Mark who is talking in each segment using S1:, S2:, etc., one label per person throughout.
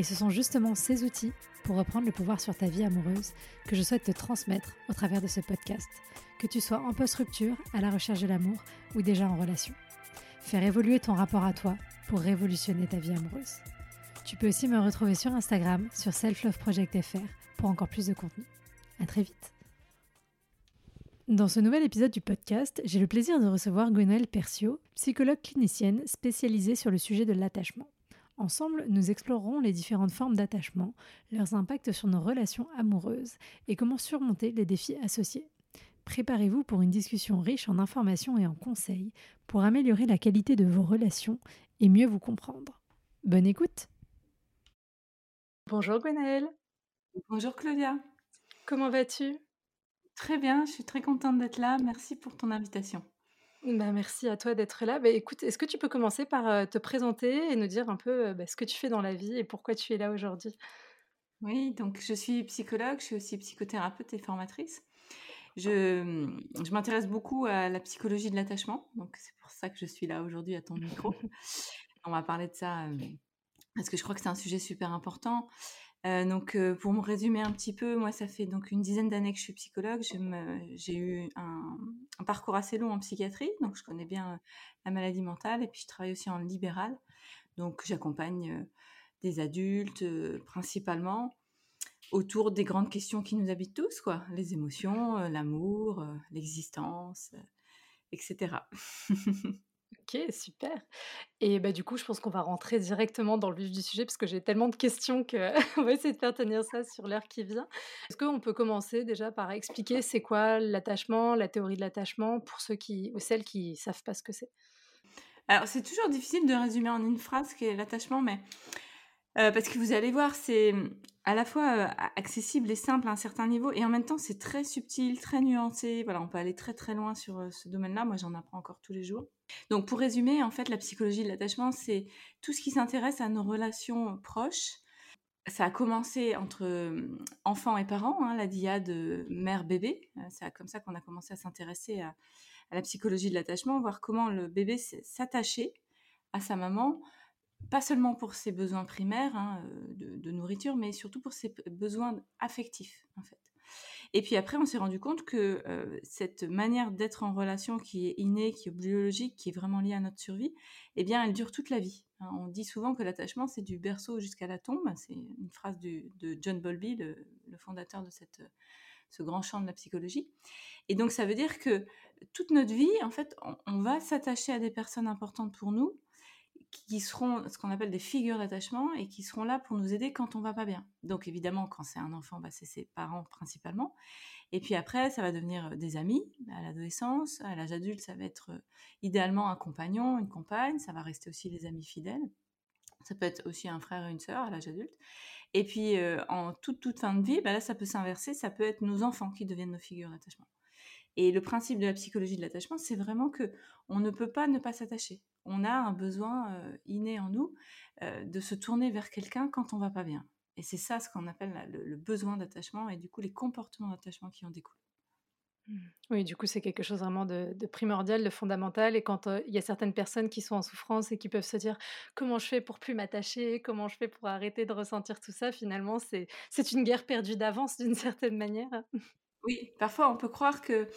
S1: Et ce sont justement ces outils pour reprendre le pouvoir sur ta vie amoureuse que je souhaite te transmettre au travers de ce podcast, que tu sois en post-rupture, à la recherche de l'amour ou déjà en relation. Faire évoluer ton rapport à toi pour révolutionner ta vie amoureuse. Tu peux aussi me retrouver sur Instagram, sur selfloveproject.fr pour encore plus de contenu. À très vite. Dans ce nouvel épisode du podcast, j'ai le plaisir de recevoir Gwenaëlle Percio, psychologue clinicienne spécialisée sur le sujet de l'attachement. Ensemble, nous explorerons les différentes formes d'attachement, leurs impacts sur nos relations amoureuses et comment surmonter les défis associés. Préparez-vous pour une discussion riche en informations et en conseils pour améliorer la qualité de vos relations et mieux vous comprendre. Bonne écoute Bonjour Gwenaëlle
S2: Bonjour Claudia
S1: Comment vas-tu?
S2: Très bien, je suis très contente d'être là. Merci pour ton invitation.
S1: Bah, merci à toi d'être là. Bah, écoute, est-ce que tu peux commencer par te présenter et nous dire un peu bah, ce que tu fais dans la vie et pourquoi tu es là aujourd'hui?
S2: Oui, donc je suis psychologue, je suis aussi psychothérapeute et formatrice. Je, mmh, je m'intéresse beaucoup à la psychologie de l'attachement, donc c'est pour ça que je suis là aujourd'hui à ton micro. On va parler de ça parce que je crois que c'est un sujet super important. Euh, donc, euh, pour me résumer un petit peu, moi, ça fait donc une dizaine d'années que je suis psychologue. J'ai eu un, parcours assez long en psychiatrie, donc je connais bien euh, la maladie mentale, et puis je travaille aussi en libéral. Donc, j'accompagne des adultes, principalement, autour des grandes questions qui nous habitent tous, quoi. Les émotions, l'amour, l'existence, etc.
S1: Ok, super. Et bah, du coup, je pense qu'on va rentrer directement dans le vif du sujet parce que j'ai tellement de questions qu'on va essayer de faire tenir ça sur l'heure qui vient. Est-ce qu'on peut commencer déjà par expliquer c'est quoi l'attachement, la théorie de l'attachement pour ceux qui ou celles qui savent pas ce que c'est?
S2: Alors, c'est toujours difficile de résumer en une phrase ce qu'est l'attachement, mais euh, parce que vous allez voir, c'est à la fois euh, accessible et simple à un certain niveau, et en même temps, c'est très subtil, très nuancé. Voilà, on peut aller très très loin sur euh, ce domaine-là. Moi, j'en apprends encore tous les jours. Donc, pour résumer, en fait, la psychologie de l'attachement, c'est tout ce qui s'intéresse à nos relations proches. Ça a commencé entre enfants et parents, hein, la diade mère-bébé. C'est comme ça qu'on a commencé à s'intéresser à, à la psychologie de l'attachement, voir comment le bébé s'attachait à sa maman pas seulement pour ses besoins primaires hein, euh, de, nourriture, mais surtout pour ses besoins affectifs, en fait. Et puis après, on s'est rendu compte que euh, cette manière d'être en relation qui est innée, qui est biologique, qui est vraiment liée à notre survie, eh bien, elle dure toute la vie. Hein. On dit souvent que l'attachement, c'est du berceau jusqu'à la tombe. C'est une phrase de John Bowlby, le, fondateur de cette, ce grand champ de la psychologie. Et donc, ça veut dire que toute notre vie, en fait, on va s'attacher à des personnes importantes pour nous, qui seront ce qu'on appelle des figures d'attachement et qui seront là pour nous aider quand on va pas bien. Donc évidemment, quand c'est un enfant, bah, c'est ses parents principalement. Et puis après, ça va devenir euh, des amis à l'adolescence. À l'âge adulte, ça va être euh, idéalement un compagnon, une compagne. Ça va rester aussi des amis fidèles. Ça peut être aussi un frère et une sœur à l'âge adulte. Et puis euh, en toute, toute fin de vie, bah là, ça peut s'inverser. Ça peut être nos enfants qui deviennent nos figures d'attachement. Et le principe de la psychologie de l'attachement, c'est vraiment que on ne peut pas ne pas s'attacher. On a un besoin euh, inné en nous euh, de se tourner vers quelqu'un quand on va pas bien. Et c'est ça ce qu'on appelle le, besoin d'attachement et du coup les comportements d'attachement qui en découlent.
S1: Mmh. Oui, du coup, c'est quelque chose vraiment de, primordial, de fondamental. Et quand euh, il y a certaines personnes qui sont en souffrance et qui peuvent se dire comment je fais pour plus m'attacher, comment je fais pour arrêter de ressentir tout ça, finalement, c'est une guerre perdue d'avance d'une certaine manière.
S2: Oui, parfois on peut croire que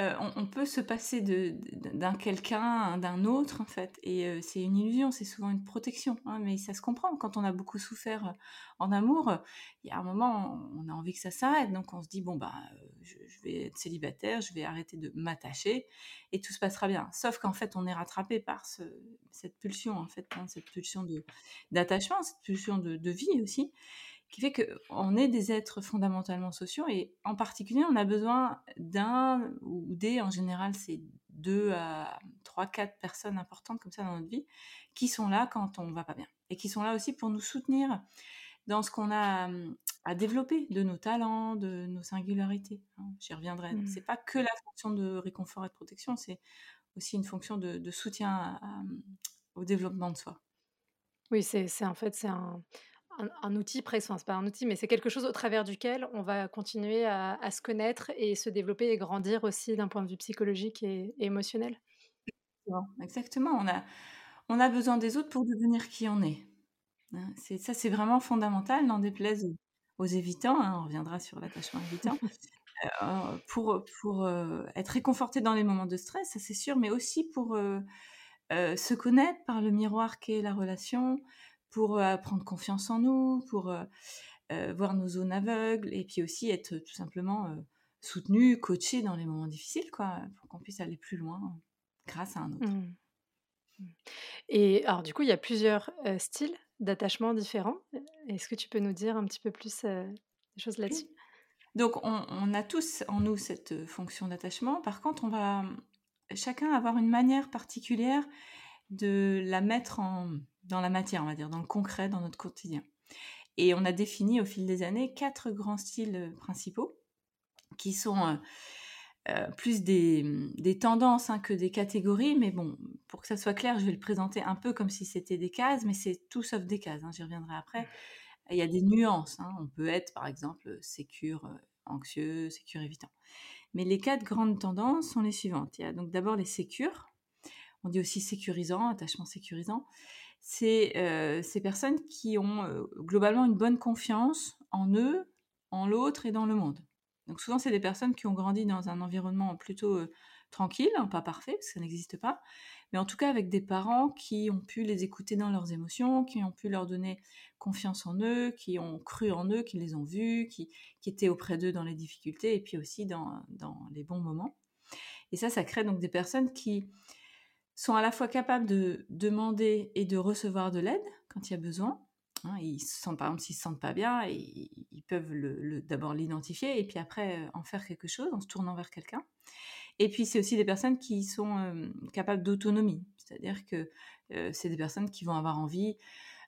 S2: euh, on, peut se passer d'un quelqu'un, d'un autre en fait, et euh, c'est une illusion, c'est souvent une protection, hein, mais ça se comprend. Quand on a beaucoup souffert euh, en amour, il y a un moment, on a envie que ça s'arrête, donc on se dit bon bah, je, vais être célibataire, je vais arrêter de m'attacher, et tout se passera bien. Sauf qu'en fait, on est rattrapé par cette pulsion en fait, hein, cette pulsion d'attachement, cette pulsion de vie aussi qui fait qu'on est des êtres fondamentalement sociaux et en particulier on a besoin d'un ou des, en général c'est deux à trois, quatre personnes importantes comme ça dans notre vie, qui sont là quand on va pas bien et qui sont là aussi pour nous soutenir dans ce qu'on a à développer de nos talents, de nos singularités. Hein. J'y reviendrai. Mmh. C'est pas que la fonction de réconfort et de protection, c'est aussi une fonction de, soutien au développement de soi.
S1: Oui, c'est en fait c'est un, un, outil presque, c'est pas un outil, mais c'est quelque chose au travers duquel on va continuer à, se connaître et se développer et grandir aussi d'un point de vue psychologique et, émotionnel.
S2: Exactement. On a, on a besoin des autres pour devenir qui on est. Hein. Ça, c'est vraiment fondamental. N'en déplaise aux évitants. Hein, on reviendra sur l'attachement évitant. Euh, pour pour euh, être réconforté dans les moments de stress, ça c'est sûr, mais aussi pour euh, se connaître par le miroir qu'est la relation, pour prendre confiance en nous, pour voir nos zones aveugles, et puis aussi être tout simplement soutenu, coaché dans les moments difficiles, quoi, pour qu'on puisse aller plus loin grâce à un autre. Mmh.
S1: Mmh. Et alors, du coup, il y a plusieurs styles d'attachement différents. Est-ce que tu peux nous dire un petit peu plus des choses là-dessus?
S2: Donc, on, a tous en nous cette fonction d'attachement. Par contre, on va chacun avoir une manière particulière de la mettre en, dans la matière, on va dire, dans le concret, dans notre quotidien. Et on a défini au fil des années quatre grands styles principaux qui sont euh, plus des, tendances hein, que des catégories, mais bon, pour que ça soit clair, je vais le présenter un peu comme si c'était des cases, mais c'est tout sauf des cases, hein, j'y reviendrai après. Il y a des nuances, hein. on peut être par exemple sécure, euh, anxieux, sécure évitant. Mais les quatre grandes tendances sont les suivantes. Il y a donc d'abord les sécures, on dit aussi sécurisant, attachement sécurisant. C'est euh, ces personnes qui ont globalement une bonne confiance en eux, en l'autre et dans le monde. Donc souvent, c'est des personnes qui ont grandi dans un environnement plutôt tranquille, hein, pas parfait, parce que ça n'existe pas, mais en tout cas avec des parents qui ont pu les écouter dans leurs émotions, qui ont pu leur donner confiance en eux, qui ont cru en eux, qui les ont vus, qui, étaient auprès d'eux dans les difficultés et puis aussi dans, les bons moments. Et ça, ça crée donc des personnes qui sont à la fois capables de demander et de recevoir de l'aide quand il y a besoin, Hein, ils se sentent, par exemple, s'ils se sentent pas bien, ils, ils peuvent le, d'abord l'identifier et puis après euh, en faire quelque chose en se tournant vers quelqu'un. Et puis c'est aussi des personnes qui sont euh, capables d'autonomie, c'est-à-dire que euh, c'est des personnes qui vont avoir envie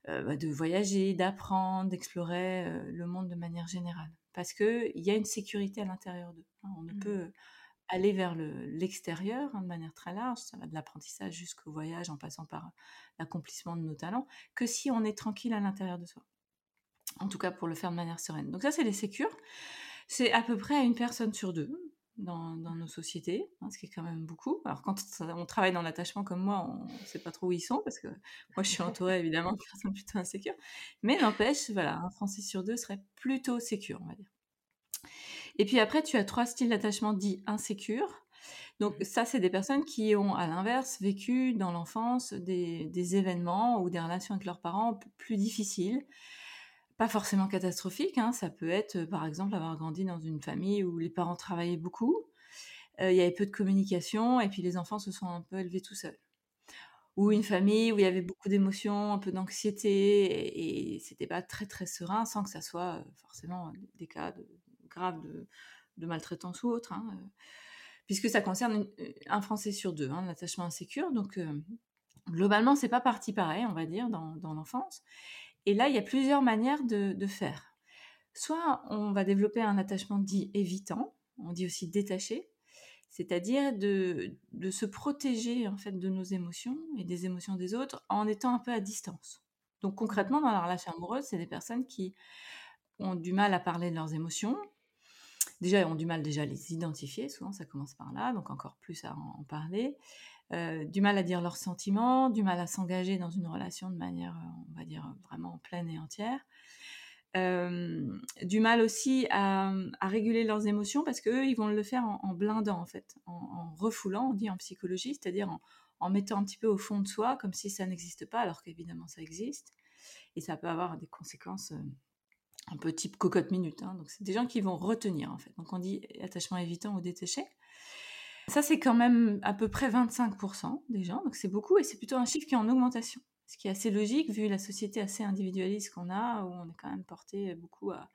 S2: bah, de voyager, d'apprendre, d'explorer le monde de manière générale, parce que il y a une sécurité à l'intérieur d'eux. Hein. on ne mmh. peut aller vers l'extérieur hein, de manière très large, ça va de l'apprentissage jusqu'au voyage en passant par l'accomplissement de nos talents, que si on est tranquille à l'intérieur de soi. En tout cas pour le faire de manière sereine. Donc ça c'est les sécures. C'est à peu près une personne sur deux dans, nos sociétés, hein, ce qui est quand même beaucoup. Alors quand on travaille dans l'attachement comme moi, on ne sait pas trop où ils sont, parce que moi je suis entourée évidemment de personnes plutôt insécures. Mais n'empêche, voilà, un Français sur deux serait plutôt sécure, on va dire. Et puis après, tu as trois styles d'attachement dits insécures. Donc mmh. ça, c'est des personnes qui ont, à l'inverse, vécu dans l'enfance des, événements ou des relations avec leurs parents plus difficiles. Pas forcément catastrophiques, hein. ça peut être, par exemple, avoir grandi dans une famille où les parents travaillaient beaucoup, euh, il y avait peu de communication, et puis les enfants se sont un peu élevés tout seuls. Ou une famille où il y avait beaucoup d'émotions, un peu d'anxiété, et, et c'était pas très très serein, sans que ça soit euh, forcément des cas de, grave de, maltraitance ou autre, hein, euh, puisque ça concerne euh, un Français sur deux, hein, l'attachement insécure. Donc, euh, globalement, c'est pas parti pareil, on va dire, dans, l'enfance. Et là, il y a plusieurs manières de, faire. Soit on va développer un attachement dit évitant, on dit aussi détaché, c'est-à-dire de, se protéger en fait de nos émotions et des émotions des autres en étant un peu à distance. Donc concrètement, dans la relation amoureuse, c'est des personnes qui ont du mal à parler de leurs émotions, déjà, ont du mal déjà à les identifier, souvent ça commence par là, donc encore plus à en, parler. Euh, du mal à dire leurs sentiments, du mal à s'engager dans une relation de manière, euh, on va dire, vraiment pleine et entière. Euh, du mal aussi à, réguler leurs émotions parce qu'eux, ils vont le faire en, blindant, en fait, en, refoulant, on dit en psychologie, c'est-à-dire en, en, mettant un petit peu au fond de soi, comme si ça n'existe pas, alors qu'évidemment ça existe. Et ça peut avoir des conséquences un peu type cocotte minute. Hein. Donc, c'est des gens qui vont retenir, en fait. Donc, on dit attachement évitant ou détaché. Ça, c'est quand même à peu près 25% des gens. Donc, c'est beaucoup et c'est plutôt un chiffre qui est en augmentation. Ce qui est assez logique vu la société assez individualiste qu'on a, où on est quand même porté beaucoup à.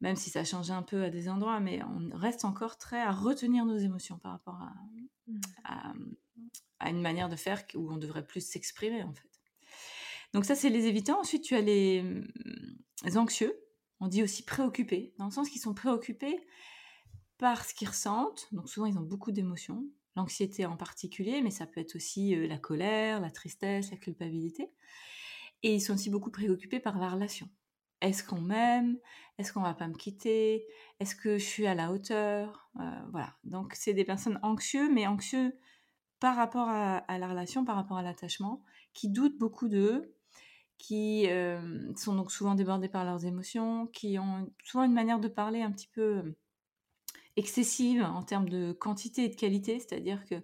S2: Même si ça a changé un peu à des endroits, mais on reste encore très à retenir nos émotions par rapport à, mmh. à, à une manière de faire où on devrait plus s'exprimer, en fait. Donc ça, c'est les évitants. Ensuite, tu as les, les anxieux. On dit aussi préoccupés, dans le sens qu'ils sont préoccupés par ce qu'ils ressentent. Donc souvent, ils ont beaucoup d'émotions, l'anxiété en particulier, mais ça peut être aussi la colère, la tristesse, la culpabilité. Et ils sont aussi beaucoup préoccupés par la relation. Est-ce qu'on m'aime? Est-ce qu'on va pas me quitter? Est-ce que je suis à la hauteur? Voilà. Donc c'est des personnes anxieux, mais anxieux par rapport à, la relation, par rapport à l'attachement, qui doutent beaucoup d'eux, qui sont donc souvent débordés par leurs émotions, qui ont souvent une manière de parler un petit peu excessive en termes de quantité et de qualité, c'est-à-dire que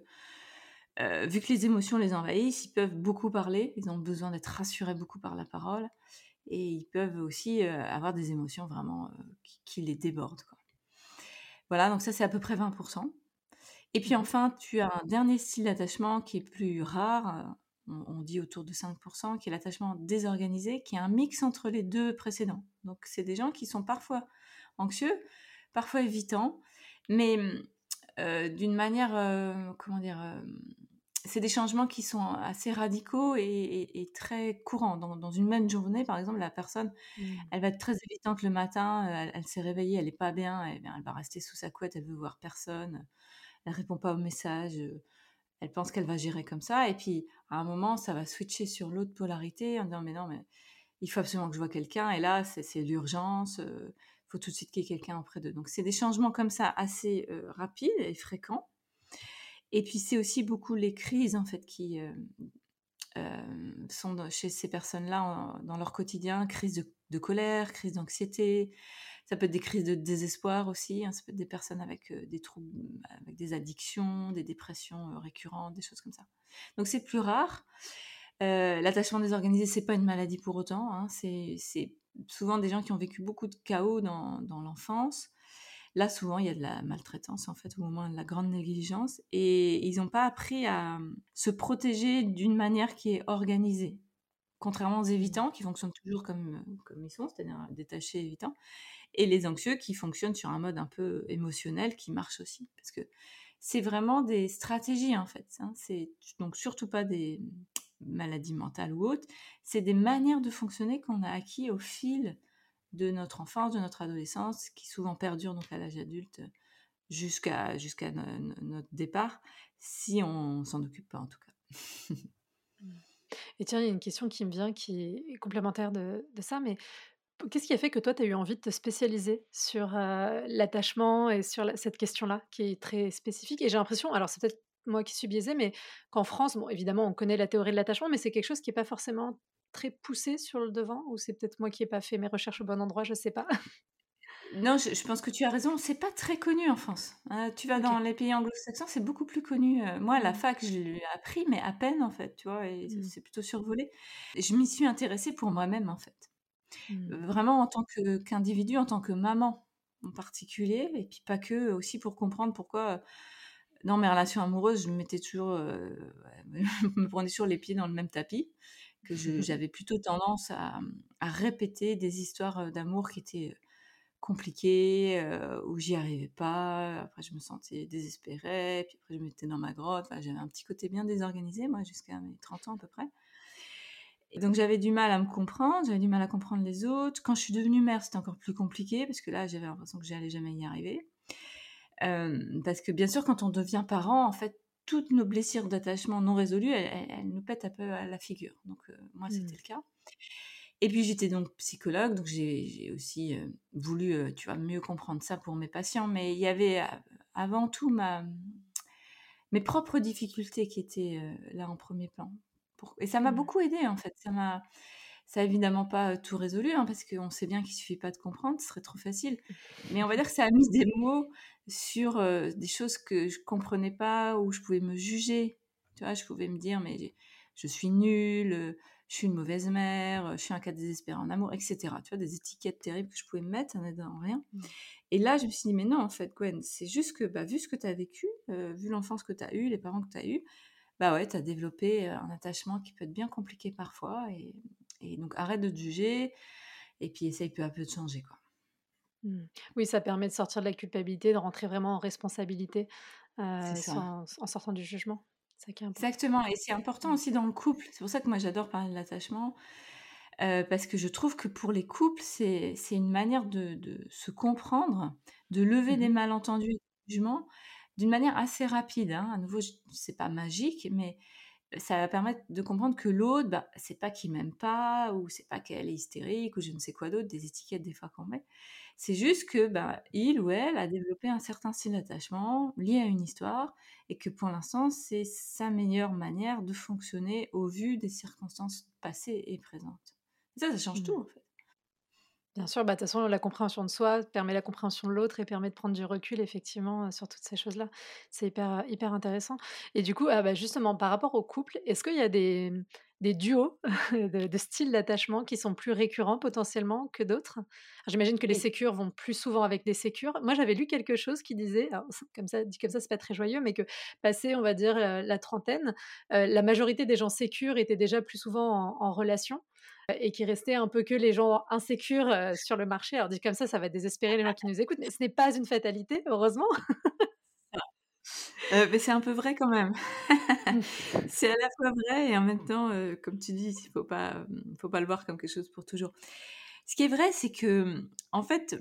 S2: vu que les émotions les envahissent, ils peuvent beaucoup parler, ils ont besoin d'être rassurés beaucoup par la parole, et ils peuvent aussi avoir des émotions vraiment qui, les débordent. Voilà, donc ça c'est à peu près 20%. Et puis enfin, tu as un dernier style d'attachement qui est plus rare, on, dit autour de 5%, qui est l'attachement désorganisé, qui est un mix entre les deux précédents. Donc c'est des gens qui sont parfois anxieux, parfois évitants, mais d'une manière, comment dire, c'est des changements qui sont assez radicaux et, très courants. Dans, une même journée, par exemple, la personne, mmh. elle va être très évitante le matin, elle, s'est réveillée, elle n'est pas bien, elle, elle, va rester sous sa couette, elle veut voir personne, elle répond pas aux messages, elle pense qu'elle va gérer comme ça, et puis à un moment, ça va switcher sur l'autre polarité en disant mais non, mais il faut absolument que je vois quelqu'un, et là, c'est l'urgence, il faut tout de suite qu'il y ait quelqu'un auprès d'eux. Donc c'est des changements comme ça assez rapides et fréquents. Et puis c'est aussi beaucoup les crises en fait qui sont chez ces personnes-là dans leur quotidien, crise de, colère, crise d'anxiété. Ça peut être des crises de désespoir aussi. Hein, ça peut être des personnes avec des troubles, avec des addictions, des dépressions récurrentes, des choses comme ça. Donc c'est plus rare. L'attachement désorganisé, c'est pas une maladie pour autant. Hein, c'est souvent des gens qui ont vécu beaucoup de chaos dans, l'enfance Là, souvent, il y a de la maltraitance, en fait, ou au moins de la grande négligence. Et ils n'ont pas appris à se protéger d'une manière qui est organisée. Contrairement aux évitants, qui fonctionnent toujours comme ils sont, c'est-à-dire détachés évitants, et les anxieux qui fonctionnent sur un mode un peu émotionnel qui marche aussi. Parce que c'est vraiment des stratégies, en fait. Hein. C'est donc surtout pas des maladies mentales ou autres, c'est des manières de fonctionner qu'on a acquis au fil de notre enfance, de notre adolescence, qui souvent perdure donc à l'âge adulte jusqu'à jusqu'à notre départ, si on s'en occupe pas en tout cas.
S1: Et tiens, il y a une question qui me vient qui est complémentaire de, ça, mais qu'est-ce qui a fait que toi, tu as eu envie de te spécialiser sur l'attachement et sur cette question-là, qui est très spécifique? Et j'ai l'impression, alors c'est peut-être moi qui suis biaisée, mais qu'en France, bon, évidemment, on connaît la théorie de l'attachement, mais c'est quelque chose qui n'est pas forcément très poussé sur le devant ou c'est peut-être moi qui n'ai pas fait mes recherches au bon endroit, je sais pas?
S2: Non, je, pense que tu as raison. C'est pas très connu en France. Hein. tu vas dans les pays anglo-saxons, c'est beaucoup plus connu. Euh, moi, à la mmh. fac, je l'ai appris, mais à peine en fait, tu vois, et mmh. c'est plutôt survolé. Je m'y suis intéressée pour moi-même en fait, mmh. vraiment en tant qu'individu, en tant que maman en particulier, et puis pas que, aussi pour comprendre pourquoi dans mes relations amoureuses, je me mettais toujours, euh, me prenais toujours les pieds dans le même tapis que j'avais plutôt tendance à, répéter des histoires d'amour qui étaient compliquées, où j'y arrivais pas. Après, je me sentais désespérée, puis après, je me mettais dans ma grotte. j'avais un petit côté bien désorganisé, moi, jusqu'à mes 30 ans à peu près. Donc, j'avais du mal à me comprendre, j'avais du mal à comprendre les autres. Quand je suis devenue mère, c'était encore plus compliqué, parce que là, j'avais l'impression que j'allais jamais y arriver. parce que bien sûr, quand on devient parent, en fait, toutes nos blessures d'attachement non résolues, elles, nous pètent un peu à la figure. Donc, euh, moi, c'était mmh. le cas. Et puis, j'étais donc psychologue, donc j'ai aussi euh, voulu, euh, tu vois, mieux comprendre ça pour mes patients. Mais il y avait avant tout ma, mes propres difficultés qui étaient là en premier plan. Et ça m'a mmh. beaucoup aidé, en fait. Ça m'a ça n'a évidemment pas tout résolu, hein, parce qu'on sait bien qu'il suffit pas de comprendre, ce serait trop facile. Mais on va dire que ça a mis des mots sur des choses que je comprenais pas, où je pouvais me juger. Tu vois, je pouvais me dire, mais je suis nulle, je suis une mauvaise mère, je suis un cas désespéré en amour, etc. Tu vois, des étiquettes terribles que je pouvais me mettre, ça n'aidait en rien. Mmh. Et là, je me suis dit, mais non, en fait, Gwen, c'est juste que, bah, vu ce que tu as vécu, vu l'enfance que tu as eue, les parents que tu as eus, bah ouais, tu as développé un attachement qui peut être bien compliqué parfois. Et, et donc, arrête de te juger et puis essaye peu à peu de changer. Quoi.
S1: Mmh. Oui, ça permet de sortir de la culpabilité, de rentrer vraiment en responsabilité euh, en sortant du jugement.
S2: Exactement, et c'est important aussi dans le couple. C'est pour ça que moi j'adore parler de l'attachement, euh, parce que je trouve que pour les couples, c'est une manière de, se comprendre, de lever des mmh malentendus et des jugements d'une manière assez rapide. Hein. À nouveau, c'est pas magique, mais ça va permettre de comprendre que l'autre, bah, c'est pas qu'il m'aime pas, ou c'est pas qu'elle est hystérique, ou je ne sais quoi d'autre, des étiquettes des fois qu'on met. C'est juste que bah, il ou elle a développé un certain style d'attachement lié à une histoire, et que pour l'instant, c'est sa meilleure manière de fonctionner au vu des circonstances passées et présentes. ça, ça change mmh. tout en fait.
S1: Bien sûr, bah, de toute façon, la compréhension de soi permet la compréhension de l'autre et permet de prendre du recul, effectivement, sur toutes ces choses-là. C'est hyper, hyper intéressant. Et du coup, ah, bah, justement, par rapport au couple, est-ce qu'il y a des, des duos de, de styles d'attachement qui sont plus récurrents potentiellement que d'autres? J'imagine que les sécures vont plus souvent avec des sécures. Moi, j'avais lu quelque chose qui disait, comme ça, dit comme ça, c'est pas très joyeux, mais que passé, on va dire, la trentaine, la majorité des gens sécures étaient déjà plus souvent en relation et qui restait un peu que les gens insécures sur le marché. Alors dit comme ça, ça va désespérer les gens qui nous écoutent, mais ce n'est pas une fatalité, heureusement.
S2: Euh, mais c'est un peu vrai quand même. c'est à la fois vrai et en même temps, comme tu dis, il faut pas, faut pas le voir comme quelque chose pour toujours. Ce qui est vrai, c'est que, en fait,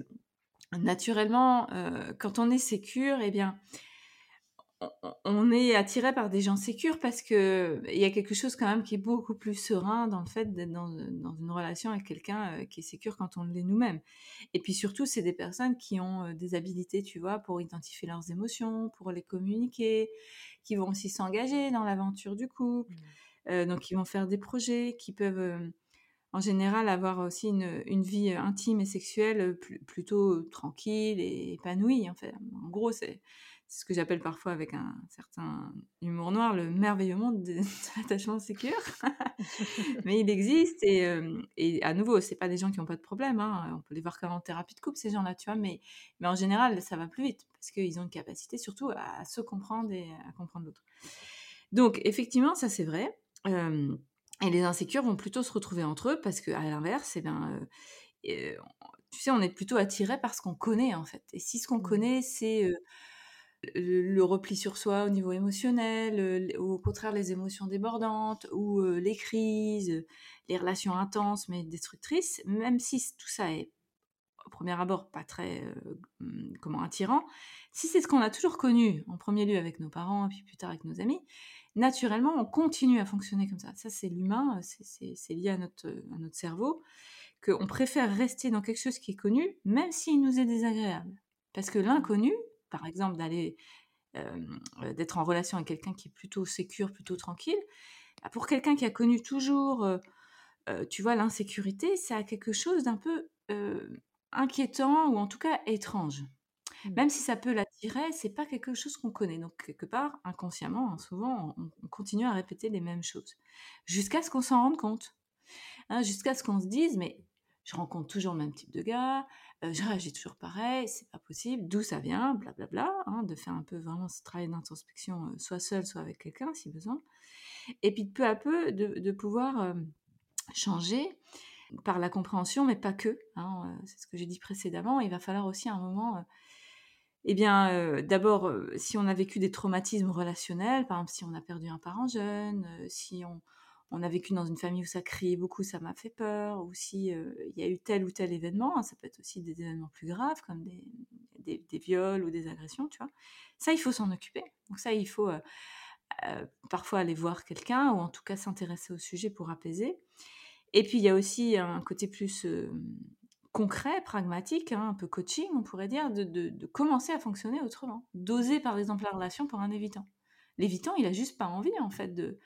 S2: naturellement, quand on est sécure, eh bien, on est attiré par des gens sécures parce que il y a quelque chose quand même qui est beaucoup plus serein dans le fait d'être dans, une relation avec quelqu'un euh, qui est sécure quand on l'est nous-mêmes. Et puis surtout, c'est des personnes qui ont euh, des habilités, tu vois, pour identifier leurs émotions, pour les communiquer, qui vont aussi s'engager dans l'aventure du couple, mmh. euh, donc qui vont faire des projets, qui peuvent en général avoir aussi une, vie intime et sexuelle plutôt tranquille et épanouie. En fait, en gros, c'est c'est ce que j'appelle parfois avec un certain humour noir le merveilleux monde de, l'attachement sécure. Mais il existe et, euh, et à nouveau, c'est pas des gens qui n'ont pas de problème. Hein. On peut les voir comme en thérapie de couple, ces gens-là, tu vois. Mais, mais en général, ça va plus vite parce qu'ils ont une capacité surtout à, se comprendre et à comprendre l'autre. Donc, effectivement, ça c'est vrai. Euh, et les insécures vont plutôt se retrouver entre eux parce qu'à l'inverse, eh ben, euh, tu sais, on est plutôt attiré par ce qu'on connaît en fait. Et si ce qu'on mmh. connaît, c'est le repli sur soi au niveau émotionnel, ou au contraire les émotions débordantes, ou les crises, les relations intenses mais destructrices, même si tout ça est au premier abord pas très mmh, comment attirant, si c'est ce qu'on a toujours connu en premier lieu avec nos parents puis plus tard avec nos amis, naturellement on continue à fonctionner comme ça. Ça c'est l'humain, c'est lié à notre, à notre cerveau, qu'on préfère rester dans quelque chose qui est connu, même s'il nous est désagréable. Parce que l'inconnu, par exemple, d'aller d'être en relation avec quelqu'un qui est plutôt sécure, plutôt tranquille, bah, pour quelqu'un qui a connu toujours, tu vois, l'insécurité, ça a quelque chose d'un peu inquiétant ou en tout cas étrange. Mmh. Même si ça peut l'attirer, c'est pas quelque chose qu'on connaît. Donc quelque part, inconsciemment, hein, souvent, on, continue à répéter les mêmes choses jusqu'à ce qu'on s'en rende compte, hein, jusqu'à ce qu'on se dise, mais je rencontre toujours le même type de gars, je réagis toujours pareil, c'est pas possible, d'où ça vient, blablabla, hein, de faire un peu vraiment ce travail d'introspection, soit seul, soit avec quelqu'un si besoin. Et puis peu à peu, de, pouvoir changer par la compréhension, mais pas que. Hein, c'est ce que j'ai dit précédemment. Il va falloir aussi un moment. eh bien, d'abord, si on a vécu des traumatismes relationnels, par exemple si on a perdu un parent jeune, si on, on a vécu dans une famille où ça criait beaucoup, ça m'a fait peur, ou si euh, il y a eu tel ou tel événement, hein, ça peut être aussi des événements plus graves comme des, viols ou des agressions, tu vois. Ça, il faut s'en occuper. Donc ça, il faut euh, euh, parfois aller voir quelqu'un ou en tout cas s'intéresser au sujet pour apaiser. Et puis il y a aussi un côté plus concret, pragmatique, hein, un peu coaching, on pourrait dire, de, de commencer à fonctionner autrement. D'oser par exemple la relation pour un évitant. L'évitant, il a juste pas envie en fait de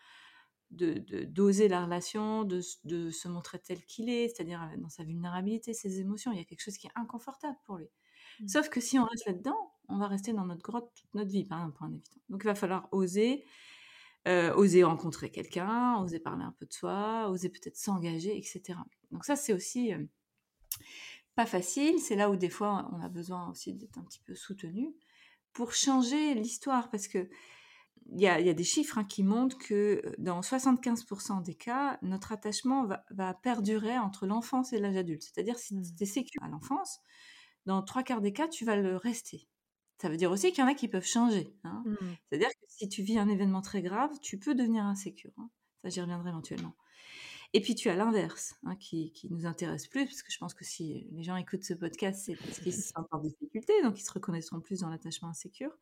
S2: de d'oser la relation, de, de, se montrer tel qu'il est, c'est-à-dire euh, dans sa vulnérabilité, ses émotions. Il y a quelque chose qui est inconfortable pour lui. Mmh. Sauf que si on reste là-dedans, on va rester dans notre grotte toute notre vie, par un point évident. Donc il va falloir oser, euh, oser rencontrer quelqu'un, oser parler un peu de soi, oser peut-être s'engager, etc. Donc ça, c'est aussi euh, pas facile. C'est là où des fois, on a besoin aussi d'être un petit peu soutenu pour changer l'histoire, parce que il y, a, des chiffres hein, qui montrent que euh, dans 75% des cas, notre attachement va, perdurer entre l'enfance et l'âge adulte. C'est-à-dire si mmh. tu es sécure à l'enfance, dans trois quarts des cas, tu vas le rester. Ça veut dire aussi qu'il y en a qui peuvent changer. Hein. Mmh. C'est-à-dire que si tu vis un événement très grave, tu peux devenir insécure. Hein. Ça, j'y reviendrai éventuellement. Et puis tu as l'inverse, hein, qui, qui, nous intéresse plus, parce que je pense que si les gens écoutent ce podcast, c'est parce qu'ils sont en difficulté, donc ils se reconnaîtront plus dans l'attachement insécure.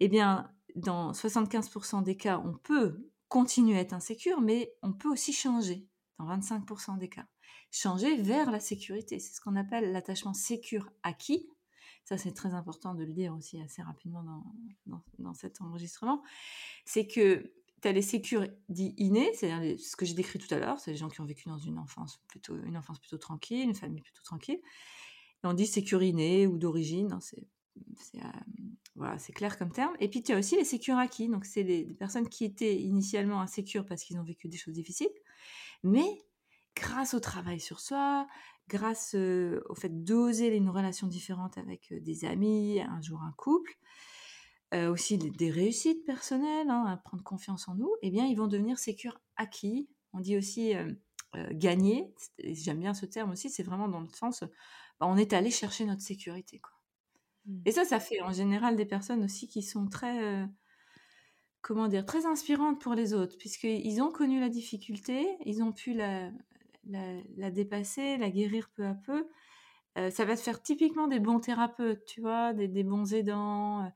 S2: Eh bien, dans 75% des cas, on peut continuer à être insécure, mais on peut aussi changer, dans 25% des cas. Changer vers la sécurité. C'est ce qu'on appelle l'attachement sécure acquis. Ça, c'est très important de le dire aussi assez rapidement dans, dans, cet enregistrement. C'est que tu as les sécures dits innés, c'est-à-dire ce que j'ai décrit tout à l'heure, c'est les gens qui ont vécu dans une enfance plutôt, une enfance plutôt tranquille, une famille plutôt tranquille. On dit sécure innée ou d'origine, c'est c'est euh, voilà, clair comme terme. Et puis tu as aussi les sécures acquis, donc c'est des, personnes qui étaient initialement insécures parce qu'ils ont vécu des choses difficiles, mais grâce au travail sur soi, grâce euh, au fait d'oser une relation différente avec euh, des amis, un jour un couple, aussi des, réussites personnelles, hein, à prendre confiance en nous, eh bien, ils vont devenir sécures acquis. On dit aussi gagner. J'aime bien ce terme aussi. C'est vraiment dans le sens, bah, on est allé chercher notre sécurité. Mmh. Et ça, ça fait en général des personnes aussi qui sont très, comment dire, très inspirantes pour les autres, puisqu'ils ont connu la difficulté, ils ont pu la, dépasser, la guérir peu à peu. ça va te faire typiquement des bons thérapeutes, tu vois, des, des bons aidants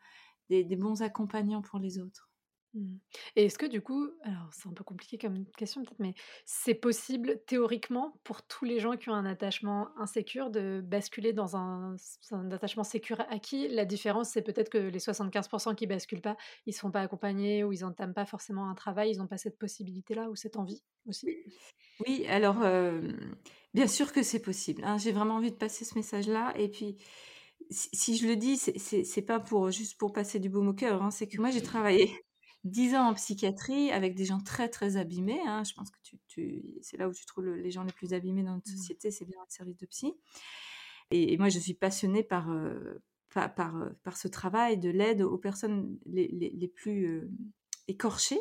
S2: des, bons accompagnants pour les autres.
S1: Mmh. Et est-ce que du coup, alors c'est un peu compliqué comme question peut-être, mais c'est possible théoriquement pour tous les gens qui ont un attachement insécure de basculer dans un, attachement sécure acquis? La différence, c'est peut-être que les 75% qui basculent pas, ils ne se font pas accompagner ou ils n'entament pas forcément un travail, ils n'ont pas cette possibilité-là ou cette envie aussi?
S2: Oui, alors bien sûr que c'est possible. Hein. J'ai vraiment envie de passer ce message-là. Et puis, si, je le dis, c'est pas pour juste pour passer du baume au cœur. Hein, c'est que moi, j'ai travaillé dix ans en psychiatrie avec des gens très très abîmés. Hein. je pense que tu, c'est là où tu trouves les gens les plus abîmés dans notre mmh. société, c'est bien le service de psy. Et, moi, je suis passionnée par, euh, par, euh, par, ce travail de l'aide aux personnes les, les, plus euh, écorchées,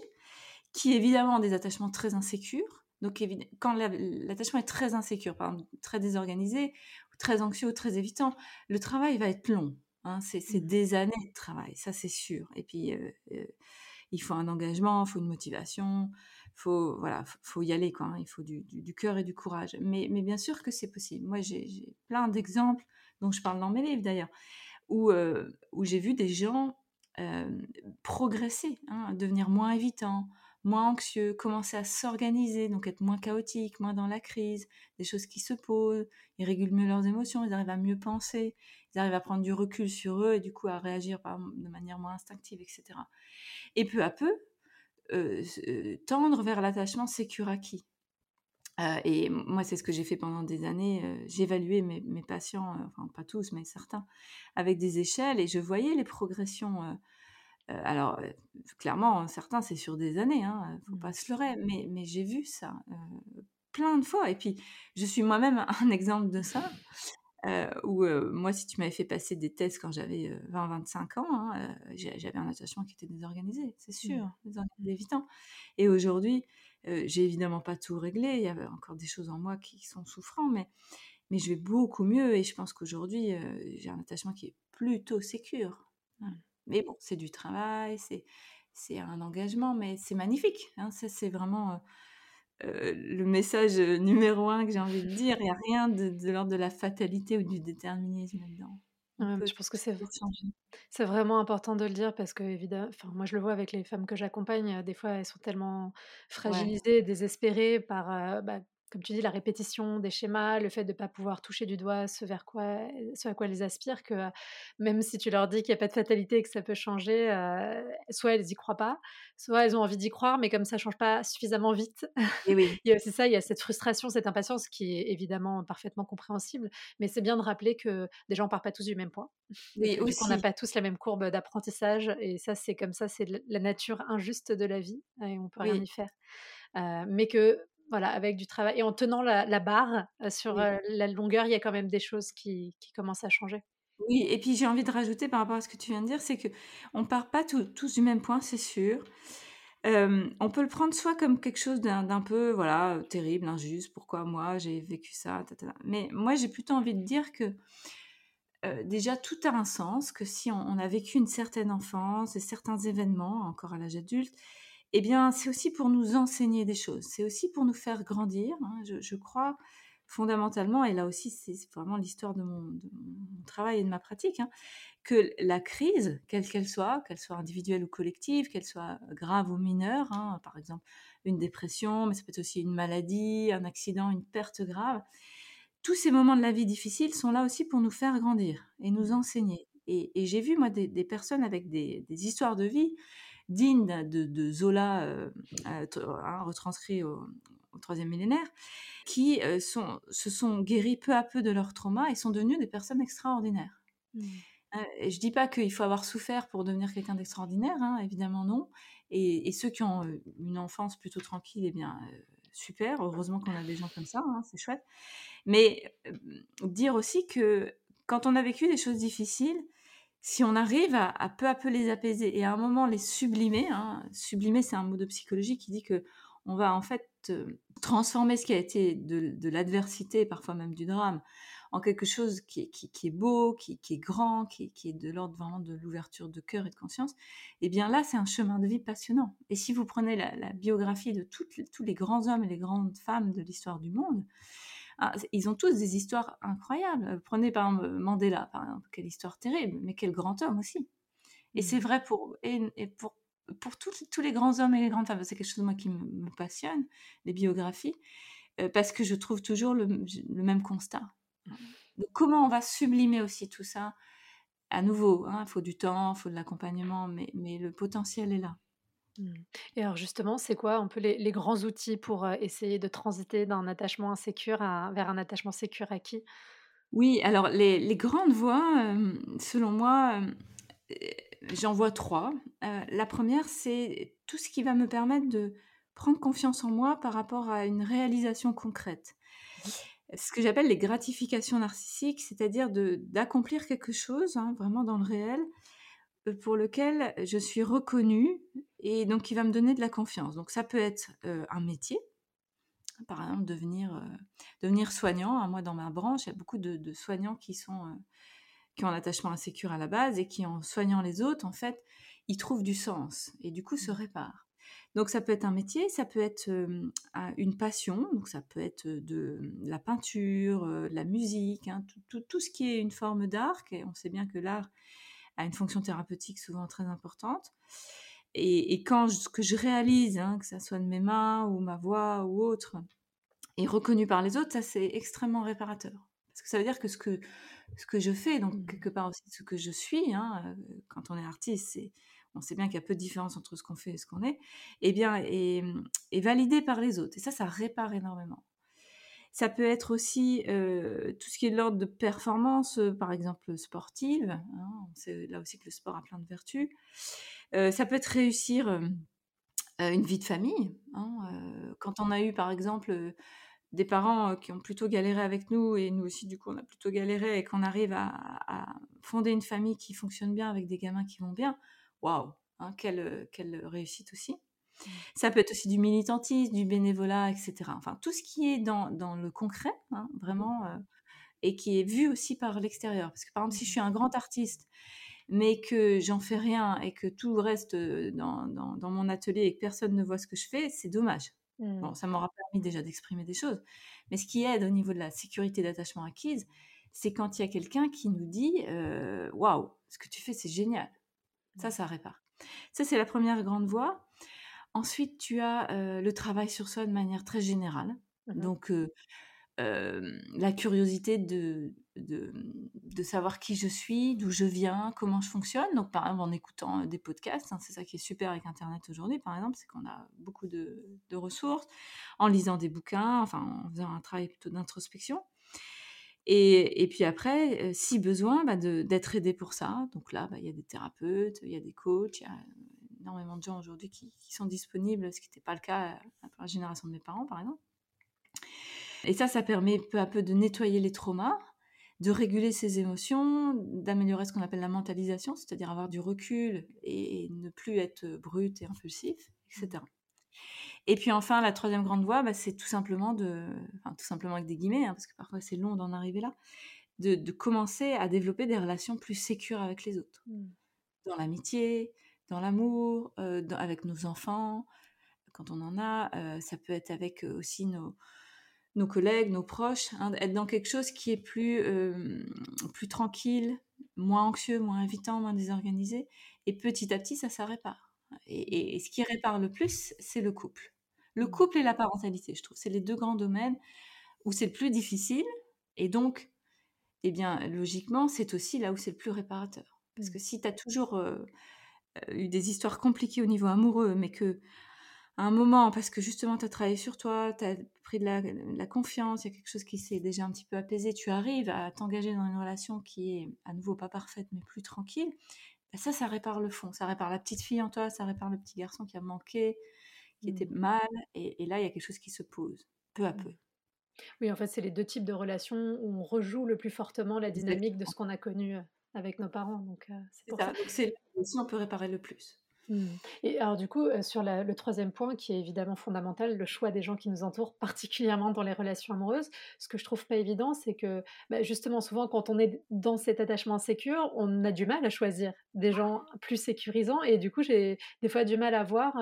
S2: qui évidemment ont des attachements très insécures. Donc, quand l'attachement est très insécure, par exemple, très désorganisé, très anxieux ou très évitant, le travail va être long. Hein, c'est mmh. des années de travail, ça c'est sûr. Et puis, euh, il faut un engagement, il faut une motivation, faut voilà, faut, y aller quoi. Hein, il faut du, cœur et du courage. Mais, mais bien sûr que c'est possible. Moi, j'ai plein d'exemples dont je parle dans mes livres d'ailleurs, où, euh, où j'ai vu des gens progresser, hein, devenir moins évitants, moins anxieux, commencer à s'organiser, donc être moins chaotique, moins dans la crise, des choses qui se posent, ils régulent mieux leurs émotions, ils arrivent à mieux penser, ils arrivent à prendre du recul sur eux et du coup à réagir de manière moins instinctive, etc. Et peu à peu, euh, euh, tendre vers l'attachement sécuraki. Euh, et moi, c'est ce que j'ai fait pendant des années. Euh, J'évaluais mes, mes, patients, enfin pas tous, mais certains, avec des échelles et je voyais les progressions alors, clairement, certains, c'est sur des années, hein, faut mmh. pas se leurrer, mais, mais j'ai vu ça plein de fois. Et puis, je suis moi-même un exemple de ça. Où moi, si tu m'avais fait passer des tests quand j'avais 20-25 ans, hein, j'avais un attachement qui était désorganisé, c'est mmh. sûr, désorganisé évitant. Et aujourd'hui, j'ai évidemment pas tout réglé, il y avait encore des choses en moi qui sont souffrants, mais, mais je vais beaucoup mieux et je pense qu'aujourd'hui, j'ai un attachement qui est plutôt sécure. Mais bon, c'est du travail, c'est, c'est un engagement, mais c'est magnifique. Hein, ça, c'est vraiment euh, le message numéro un que j'ai envie de dire. Il n'y a rien de, l'ordre de la fatalité ou du déterminisme là-dedans.
S1: je pense que c'est, c'est vraiment important de le dire parce que, évidemment, moi je le vois avec les femmes que j'accompagne, des fois elles sont tellement fragilisées, désespérées par bah, comme tu dis, la répétition des schémas, le fait de ne pas pouvoir toucher du doigt ce, vers quoi, ce à quoi elles aspirent, que même si tu leur dis qu'il n'y a pas de fatalité et que ça peut changer, soit elles n'y croient pas, soit elles ont envie d'y croire, mais comme ça ne change pas suffisamment vite. Et oui. c'est ça, il y a cette frustration, cette impatience qui est évidemment parfaitement compréhensible, mais c'est bien de rappeler que des gens ne partent pas tous du même point. Oui, On n'a pas tous la même courbe d'apprentissage, et ça, c'est comme ça, c'est la nature injuste de la vie, et on peut rien y faire. mais que voilà, avec du travail et en tenant la, barre sur la longueur, il y a quand même des choses qui, commencent à changer.
S2: Oui, et puis j'ai envie de rajouter par rapport à ce que tu viens de dire, c'est que on part pas tous du même point, c'est sûr. on peut le prendre soit comme quelque chose d'un peu voilà terrible, injuste. Pourquoi moi j'ai vécu ça Mais moi j'ai plutôt envie de dire que déjà tout a un sens, que si on, a vécu une certaine enfance et certains événements encore à l'âge adulte, eh bien c'est aussi pour nous enseigner des choses, c'est aussi pour nous faire grandir. Hein. Je, crois fondamentalement, et là aussi c'est vraiment l'histoire de, mon, travail et de ma pratique, hein, que la crise, quelle qu'elle soit, qu'elle soit individuelle ou collective, qu'elle soit grave ou mineure, hein, par exemple une dépression, mais ça peut être aussi une maladie, un accident, une perte grave, tous ces moments de la vie difficiles sont là aussi pour nous faire grandir et nous enseigner. Et, j'ai vu, moi, des, personnes avec des, histoires de vie dignes de, Zola, euh, hein, retranscrit au, troisième millénaire, qui euh, sont, se sont guéris peu à peu de leur trauma et sont devenus des personnes extraordinaires. Mmh. Euh, je dis pas qu'il faut avoir souffert pour devenir quelqu'un d'extraordinaire, hein, évidemment non. Et, ceux qui ont une enfance plutôt tranquille, eh bien, super. Heureusement qu'on a des gens comme ça, hein, c'est chouette. Mais dire aussi que quand on a vécu des choses difficiles, si on arrive à, peu à peu les apaiser et à un moment les sublimer, hein, sublimer c'est un mot de psychologie qui dit que on va en fait transformer ce qui a été de l'adversité, parfois même du drame, en quelque chose qui est, qui, est beau, qui, est grand, qui, est de l'ordre vraiment de l'ouverture de cœur et de conscience, eh bien là, c'est un chemin de vie passionnant. Et si vous prenez la, biographie de tous les grands hommes et les grandes femmes de l'histoire du monde, ah, ils ont tous des histoires incroyables. Prenez par exemple Mandela, par exemple, quelle histoire terrible, mais quel grand homme aussi. Et c'est mmh. vrai pour, et, pour, pour tous les grands hommes et les grandes femmes. C'est quelque chose moi qui me, passionne, les biographies, euh, parce que je trouve toujours le, le même constat comment on va sublimer aussi tout ça? À nouveau, il hein, faut du temps, il faut de l'accompagnement, mais, mais le potentiel est là.
S1: Mmh. Et alors justement, c'est quoi un peu les, grands outils pour euh, essayer de transiter d'un attachement insécure vers un attachement sécure qui
S2: Oui, alors les, grandes voies, euh, selon moi, euh, j'en vois trois. la première, c'est tout ce qui va me permettre de prendre confiance en moi par rapport à une réalisation concrète ce que j'appelle les gratifications narcissiques, c'est-à-dire d'accomplir quelque chose hein, vraiment dans le réel euh, pour lequel je suis reconnue et donc qui va me donner de la confiance. Donc ça peut être euh, un métier, par exemple devenir, euh, devenir soignant. Hein, moi dans ma branche, il y a beaucoup de, soignants qui sont qui ont un attachement insécure à la base et qui en soignant les autres, en fait, ils trouvent du sens et du coup se mmh. réparent. Donc ça peut être un métier, ça peut être une passion, donc ça peut être de, la peinture, de la musique, hein, tout, ce qui est une forme d'art, et on sait bien que l'art a une fonction thérapeutique souvent très importante. Et, quand ce que je réalise, hein, que ça soit de mes mains ou ma voix ou autre, est reconnu par les autres, ça c'est extrêmement réparateur. Parce que ça veut dire que ce que, ce que je fais, donc mmh. quelque part aussi ce que je suis, hein, quand on est artiste, c'est on sait bien qu'il y a peu de différence entre ce qu'on fait et ce qu'on est, eh bien, est, validé par les autres. Et ça, ça répare énormément. Ça peut être aussi tout ce qui est de l'ordre de performance, par exemple sportive. Hein, c'est là aussi que le sport a plein de vertus. Ça peut être réussir une vie de famille. Hein, quand on a eu, par exemple, des parents qui ont plutôt galéré avec nous et nous aussi, du coup, on a plutôt galéré et qu'on arrive à, fonder une famille qui fonctionne bien avec des gamins qui vont bien, waouh, hein, quelle, quelle réussite aussi. Mmh. Ça peut être aussi du militantisme, du bénévolat, etc. Enfin, tout ce qui est dans, dans le concret, hein, vraiment, euh, et qui est vu aussi par l'extérieur. Parce que par exemple, si je suis un grand artiste, mais que j'en fais rien et que tout reste euh, dans, dans, dans, mon atelier et que personne ne voit ce que je fais, c'est dommage. Bon, mmh. ça m'aura permis déjà d'exprimer des choses. Mais ce qui aide au niveau de la sécurité d'attachement acquise, c'est quand il y a quelqu'un qui nous dit euh, Waouh, ce que tu fais, c'est génial. Ça, ça répare. Ça, c'est la première grande voie. Ensuite, tu as le travail sur soi de manière très générale. Mmh Donc, la curiosité de, de, savoir qui je suis, d'où je viens, comment je fonctionne. Donc, par exemple, en écoutant des podcasts, hein, c'est ça qui est super avec Internet aujourd'hui, par exemple, c'est qu'on a beaucoup de, de, ressources, en lisant des bouquins, enfin, en faisant un travail plutôt d'introspection. Et, puis après, si besoin, bah, d'être aidé pour ça. Donc là, bah, il y a des thérapeutes, il y a des coachs, il y a énormément de gens aujourd'hui qui, sont disponibles, ce qui n'était pas le cas pour la génération de mes parents, par exemple. Et ça, ça permet peu à peu de nettoyer les traumas, de réguler ses émotions, d'améliorer ce qu'on appelle la mentalisation, c'est-à-dire avoir du recul et, ne plus être brut et impulsif, etc. Et puis enfin, la troisième grande voie, bah, c'est tout simplement de, enfin tout simplement avec des guillemets, hein, parce que parfois c'est long d'en arriver là, de, commencer à développer des relations plus sécures avec les autres. Mmh. Dans l'amitié, dans l'amour, euh, avec nos enfants, quand on en a. Euh, ça peut être avec euh, aussi nos, nos collègues, nos proches. Hein, être dans quelque chose qui est plus, plus tranquille, moins anxieux, moins invitant, moins désorganisé. Et petit à petit, ça, ça répare. Et, et ce qui répare le plus, c'est le couple. Le couple et la parentalité, je trouve. C'est les deux grands domaines où c'est le plus difficile. Et donc, eh bien, logiquement, c'est aussi là où c'est le plus réparateur. Parce mmh. que si tu as toujours eu des histoires compliquées au niveau amoureux, mais que à un moment, parce que justement, tu as travaillé sur toi, tu as pris de la, confiance, il y a quelque chose qui s'est déjà un petit peu apaisé, tu arrives à t'engager dans une relation qui est à nouveau pas parfaite, mais plus tranquille, bah, ça, ça répare le fond. Ça répare la petite fille en toi, ça répare le petit garçon qui a manqué, qui était mmh. mal. Et, et, là, il y a quelque chose qui se pose, peu à mmh. peu.
S1: Oui, en fait, c'est les deux types de relations où on rejoue le plus fortement la dynamique de ce qu'on a connu avec nos parents. Donc,
S2: c'est pour ça. c'est aussi on peut réparer le plus.
S1: Mmh. Et alors du coup, sur le troisième point, qui est évidemment fondamental, le choix des gens qui nous entourent, particulièrement dans les relations amoureuses, ce que je trouve pas évident, c'est que bah, justement souvent quand on est dans cet attachement sécure, on a du mal à choisir des gens plus sécurisants, et du coup j'ai des fois du mal à voir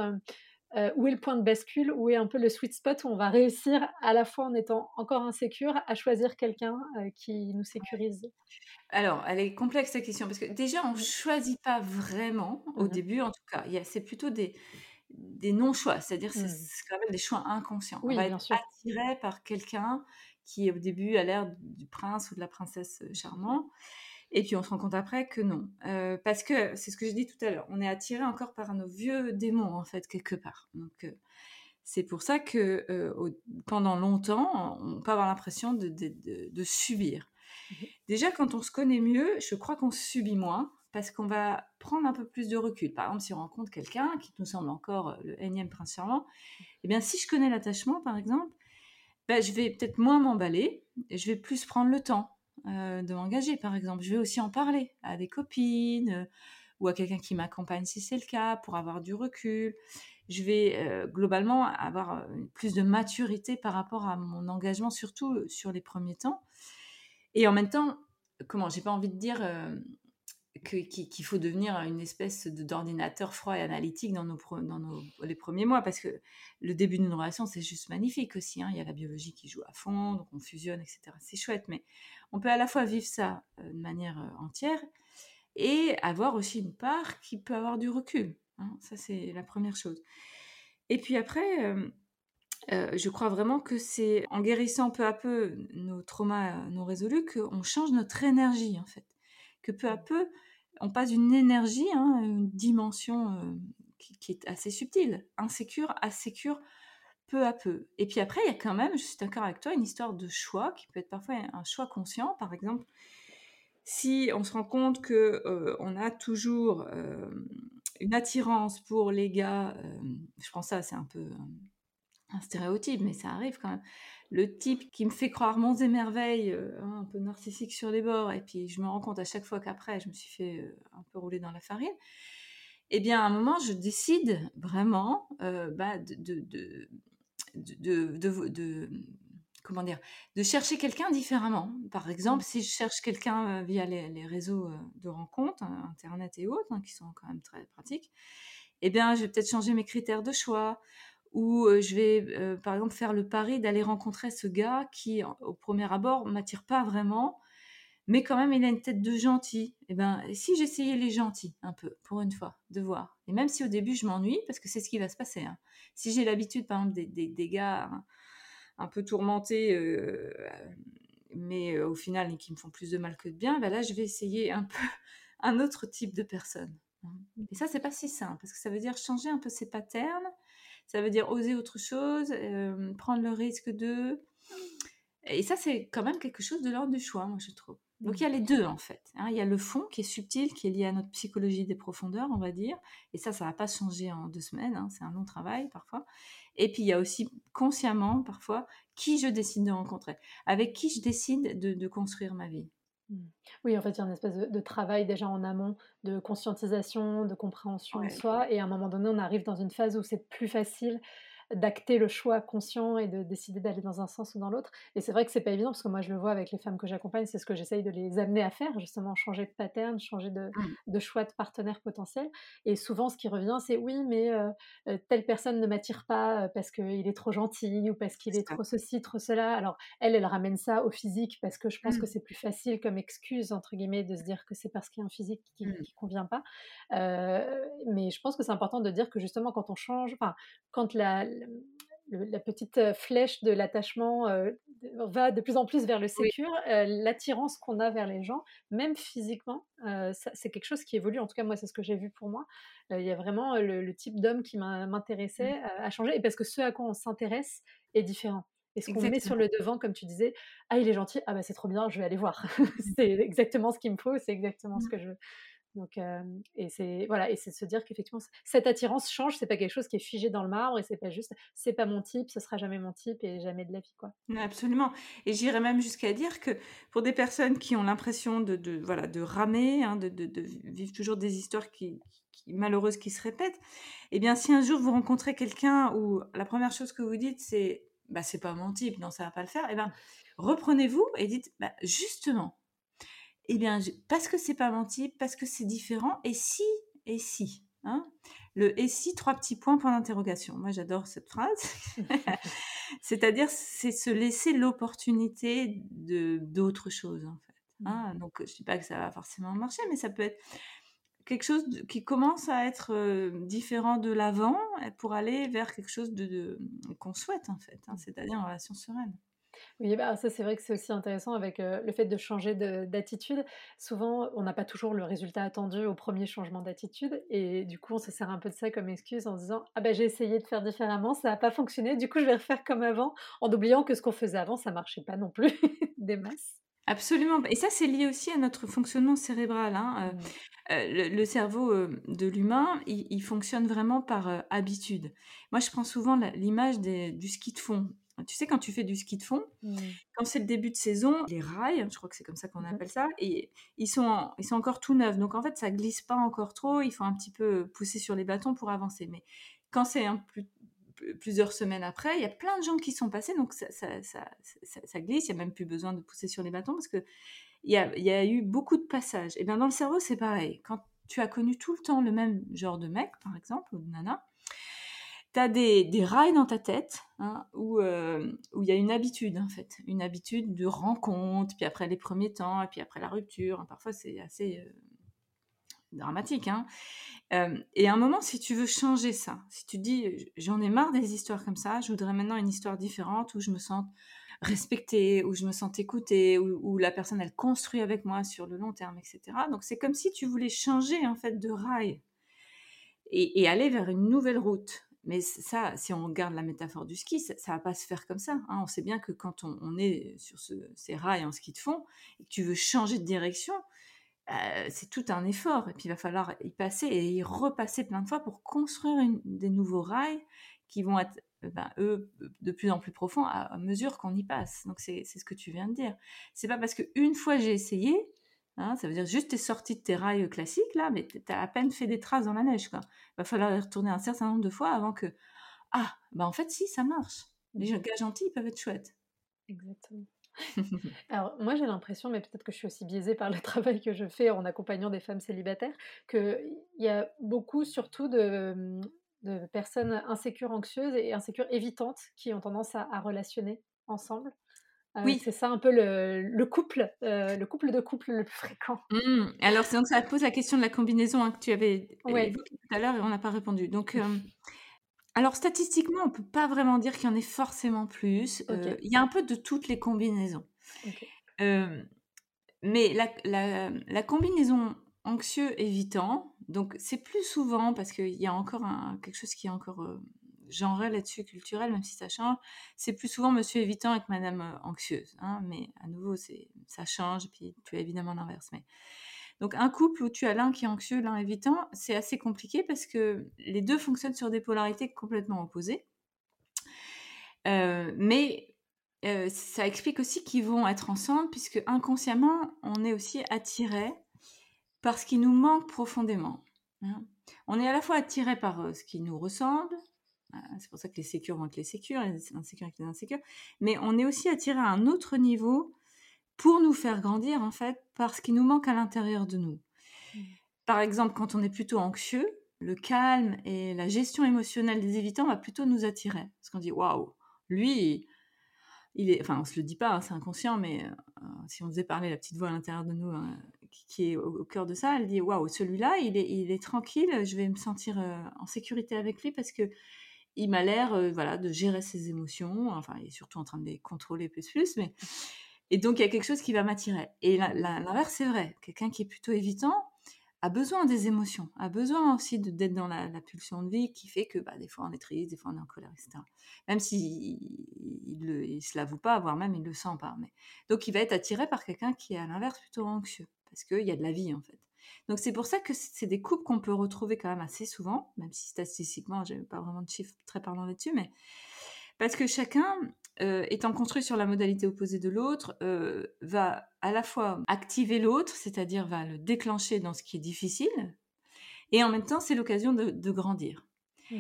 S1: euh, où est le point de bascule, où est un peu le sweet spot où on va réussir à la fois en étant encore insécure à choisir quelqu'un euh, qui nous sécurise
S2: Alors, elle est complexe cette question parce que déjà on ne choisit pas vraiment au mmh début, en tout cas. C'est plutôt des, des non-choix, c'est-à-dire c'est mmh. quand même des choix inconscients. on va être attiré par quelqu'un qui au début a l'air du prince ou de la princesse charmant. Et puis on se rend compte après que non. Euh, parce que, c'est ce que j'ai dit tout à l'heure, on est attiré encore par nos vieux démons, en fait, quelque part. Donc euh, c'est pour ça que euh, pendant longtemps, on peut avoir l'impression de, de, subir. Mmh Déjà, quand on se connaît mieux, je crois qu'on subit moins parce qu'on va prendre un peu plus de recul. Par exemple, si on rencontre quelqu'un qui nous semble encore le énième prince charmant, eh bien, si je connais l'attachement, par exemple, ben, je vais peut-être moins m'emballer, et je vais plus prendre le temps euh, de m'engager, par exemple. Je vais aussi en parler à des copines euh, ou à quelqu'un qui m'accompagne si c'est le cas, pour avoir du recul. Je vais euh, globalement avoir plus de maturité par rapport à mon engagement, surtout sur les premiers temps. Et en même temps, comment, j'ai pas envie de dire qu'il faut devenir une espèce d'ordinateur froid et analytique dans, nos, nos, les premiers mois, parce que le début d'une relation, c'est juste magnifique aussi. Hein. Il y a la biologie qui joue à fond, donc on fusionne, etc. C'est chouette, mais on peut à la fois vivre ça euh, de manière euh, entière et avoir aussi une part qui peut avoir du recul. Hein. Ça, c'est la première chose. Et puis après, euh, je crois vraiment que c'est en guérissant peu à peu nos traumas non résolus qu'on change notre énergie, en fait. Que peu à peu, on passe d'une énergie, hein, une dimension qui, qui, est assez subtile, insécure, à sécure, peu à peu. Et puis après, il y a quand même, je suis d'accord avec toi, une histoire de choix qui peut être parfois un choix conscient. Par exemple, si on se rend compte que euh, on a toujours euh, une attirance pour les gars, euh, je pense ça, c'est un peu un stéréotype, mais ça arrive quand même. Le type qui me fait croire monts et merveilles, hein, un peu narcissique sur les bords, et puis je me rends compte à chaque fois qu'après, je me suis fait un peu rouler dans la farine eh bien, à un moment, je décide vraiment bah, de, de, de, comment dire, de chercher quelqu'un différemment. Par exemple, si je cherche quelqu'un euh, via les, réseaux euh, de rencontres, hein, Internet et autres, hein, qui sont quand même très pratiques, eh bien, je vais peut-être changer mes critères de choix, euh, je vais, par exemple, faire le pari d'aller rencontrer ce gars qui, au premier abord, m'attire pas vraiment, mais quand même, il a une tête de gentil. Et eh ben, si j'essayais les gentils un peu, pour une fois, de voir. Et même si au début je m'ennuie, parce que c'est ce qui va se passer. Hein. Si j'ai l'habitude, par exemple, des, des, gars un, peu tourmentés, mais au final, qui me font plus de mal que de bien, ben là, je vais essayer un peu un autre type de personne. Hein. Et ça, c'est pas si simple, parce que ça veut dire changer un peu ses patterns, ça veut dire oser autre chose, euh, prendre le risque de. Et ça, c'est quand même quelque chose de l'ordre du choix, moi, je trouve. Donc il y a les deux en fait. Hein. Il y a le fond qui est subtil, qui est lié à notre psychologie des profondeurs, on va dire. Et ça, ça va pas changer en deux semaines. Hein. C'est un long travail parfois. Et puis il y a aussi consciemment parfois qui je décide de rencontrer, avec qui je décide de, construire ma vie.
S1: Mmh. Oui, en fait, il y a une espèce de, travail déjà en amont, de conscientisation, de compréhension de soi. Et à un moment donné, on arrive dans une phase où c'est plus facile d'acter le choix conscient et de décider d'aller dans un sens ou dans l'autre. Et c'est vrai que c'est pas évident parce que moi je le vois avec les femmes que j'accompagne, c'est ce que j'essaye de les amener à faire, justement changer de pattern, changer de, mmh. choix de partenaire potentiel. Et souvent ce qui revient, c'est oui, mais euh, euh, telle personne ne m'attire pas euh, parce qu'il est trop gentil ou parce qu'il est, trop ceci, trop cela. Alors elle, elle ramène ça au physique parce que je pense que mmh. c'est plus facile comme excuse entre guillemets de se dire que c'est parce qu'il y a un physique qui, ne mmh. convient pas. mais je pense que c'est important de dire que justement quand on change, enfin quand la la petite flèche de l'attachement va de plus en plus vers le sécure, l'attirance qu'on a vers les gens, même physiquement, c'est quelque chose qui évolue. En tout cas, moi, c'est ce que j'ai vu pour moi. Il y a vraiment le, type d'homme qui m'intéressait mmh. à changer, et parce que ce à quoi on s'intéresse est différent. Et ce qu'on met sur le devant, comme tu disais, ah, il est gentil, ah bah c'est trop bien, je vais aller voir. c'est exactement ce qu'il me faut, c'est exactement ce mmh. que je veux. Donc, et c'est voilà, et c'est se dire qu'effectivement cette attirance change, c'est pas quelque chose qui est figé dans le marbre et c'est pas juste, c'est pas mon type, ce sera jamais mon type et jamais de la vie quoi.
S2: Absolument. Et j'irais même jusqu'à dire que pour des personnes qui ont l'impression de, voilà de ramer, hein, de, de, vivre toujours des histoires qui, malheureuses qui se répètent, eh bien si un jour vous rencontrez quelqu'un où la première chose que vous dites c'est bah c'est pas mon type, non ça va pas le faire, eh bien reprenez-vous et dites bah, justement eh bien, parce que c'est pas type, parce que c'est différent, et si, et si. Hein le et si, trois petits points, point d'interrogation. Moi, j'adore cette phrase. C'est-à-dire, c'est se laisser l'opportunité de d'autres choses, en fait. Hein mmh. Donc, je dis pas que ça va forcément marcher, mais ça peut être quelque chose qui commence à être euh, différent de l'avant pour aller vers quelque chose de, qu'on souhaite, en fait. Hein, c'est-à-dire une relation sereine.
S1: Oui, bah, ça c'est vrai que c'est aussi intéressant avec le fait de changer d'attitude. Souvent, on n'a pas toujours le résultat attendu au premier changement d'attitude et du coup, on se sert un peu de ça comme excuse en disant ah ben j'ai essayé de faire différemment, ça n'a pas fonctionné, du coup je vais refaire comme avant, en oubliant que ce qu'on faisait avant, ça marchait pas non plus des masses.
S2: Absolument. Et ça, c'est lié aussi à notre fonctionnement cérebral. Hein. Mmh. le, cerveau de l'humain, il, fonctionne vraiment par habitude. Moi, je prends souvent l'image du ski de fond. Tu sais, quand tu fais du ski de fond, mmh. quand c'est le début de saison, les rails, je crois que c'est comme ça qu'on mmh appelle ça, et ils sont, ils sont encore tout neufs. Donc en fait, ça glisse pas encore trop. Il faut un petit peu pousser sur les bâtons pour avancer. Mais quand c'est un plus, plusieurs semaines après, il y a plein de gens qui sont passés, donc ça, ça, ça, ça glisse. Il n'y a même plus besoin de pousser sur les bâtons parce que il y a, y a eu beaucoup de passages. Et bien dans le cerveau, c'est pareil. Quand tu as connu tout le temps le même genre de mec, par exemple, ou de nana, tu as des, rails dans ta tête hein, euh, où il y a une habitude, en fait. Une habitude de rencontre, puis après les premiers temps, et puis après la rupture. Parfois, c'est assez euh, dramatique. Hein. Euh, et à un moment, si tu veux changer ça, si tu dis j'en ai marre des histoires comme ça, je voudrais maintenant une histoire différente où je me sens respectée, où je me sens écoutée, où, la personne elle construit avec moi sur le long terme, etc. Donc c'est comme si tu voulais changer en fait de rail et aller vers une nouvelle route. Mais ça, si on regarde la métaphore du ski, ça, ne va pas se faire comme ça. Hein. On sait bien que quand on, est sur ces rails en ski de fond et que tu veux changer de direction, euh, c'est tout un effort. Et puis il va falloir y passer et y repasser plein de fois pour construire des nouveaux rails qui vont être, euh, ben, eux, de plus en plus profonds à, mesure qu'on y passe. Donc c'est ce que tu viens de dire. C'est pas parce qu'une fois j'ai essayé Hein, ça veut dire juste es sorti de tes rails classiques là, mais tu as à peine fait des traces dans la neige. Il va falloir y retourner un certain nombre de fois avant que ah bah en fait si ça marche. Les mmh. gars gentils peuvent être chouettes.
S1: Exactement. Alors moi j'ai l'impression, mais peut-être que je suis aussi biaisée par le travail que je fais en accompagnant des femmes célibataires, qu'il y a beaucoup surtout de, de, personnes insécures, anxieuses et insécures évitantes qui ont tendance à, à relationner ensemble. Ah oui, c'est ça un peu le, couple, euh, le couple de couple le plus fréquent.
S2: Mmh. Alors, donc ça pose la question de la combinaison hein, que tu avais évoquée tout à l'heure et on n'a pas répondu. Donc, euh, alors statistiquement, on peut pas vraiment dire qu'il y en ait forcément plus. Euh, il y a un peu de toutes les combinaisons. mais la, la, combinaison anxieux évitant, donc c'est plus souvent parce qu'il y a encore quelque chose qui est encore genré là-dessus culturel, même si ça change. C'est plus souvent monsieur évitant avec madame euh, anxieuse. Hein, mais à nouveau, c'est ça change, puis tu as évidemment l'inverse. Mais... Donc un couple où tu as l'un qui est anxieux, l'un évitant, c'est assez compliqué parce que les deux fonctionnent sur des polarités complètement opposées. Euh, mais euh, ça explique aussi qu'ils vont être ensemble puisque inconsciemment, on est aussi attiré par ce qui nous manque profondément. Hein. On est à la fois attiré par ce qui nous ressemble, C'est pour ça que les sécures vont être les sécures, les insécures avec les insécures. Mais on est aussi attiré à un autre niveau pour nous faire grandir, en fait, parce qu'il nous manque à l'intérieur de nous. Mmh. Par exemple, quand on est plutôt anxieux, le calme et la gestion émotionnelle des évitants va plutôt nous attirer. Parce qu'on dit, waouh, lui, il est, enfin, on se le dit pas, hein, c'est inconscient, mais euh, si on faisait parler la petite voix à l'intérieur de nous hein, qui, est au, cœur de ça, elle dit, waouh, celui-là, il est, il est tranquille, je vais me sentir euh, en sécurité avec lui parce que il m'a l'air, voilà, de gérer ses émotions. Enfin, il est surtout en train de les contrôler plus plus, mais et donc il y a quelque chose qui va m'attirer. Et l'inverse, c'est vrai. Quelqu'un qui est plutôt évitant, a besoin des émotions, a besoin aussi d'être dans la, pulsion de vie qui fait que bah, des fois on est triste, des fois on est en colère, etc. Même s'il ne il, se l'avoue pas, voire même il le sent pas. Mais... Donc il va être attiré par quelqu'un qui est à l'inverse plutôt anxieux, parce qu'il y a de la vie en fait. Donc c'est pour ça que c'est des couples qu'on peut retrouver quand même assez souvent, même si statistiquement, j'ai pas vraiment de chiffres très parlants là-dessus, mais parce que chacun, euh, étant construit sur la modalité opposée de l'autre, euh, va à la fois activer l'autre, c'est-à-dire va le déclencher dans ce qui est difficile, et en même temps, c'est l'occasion de, grandir. Mmh.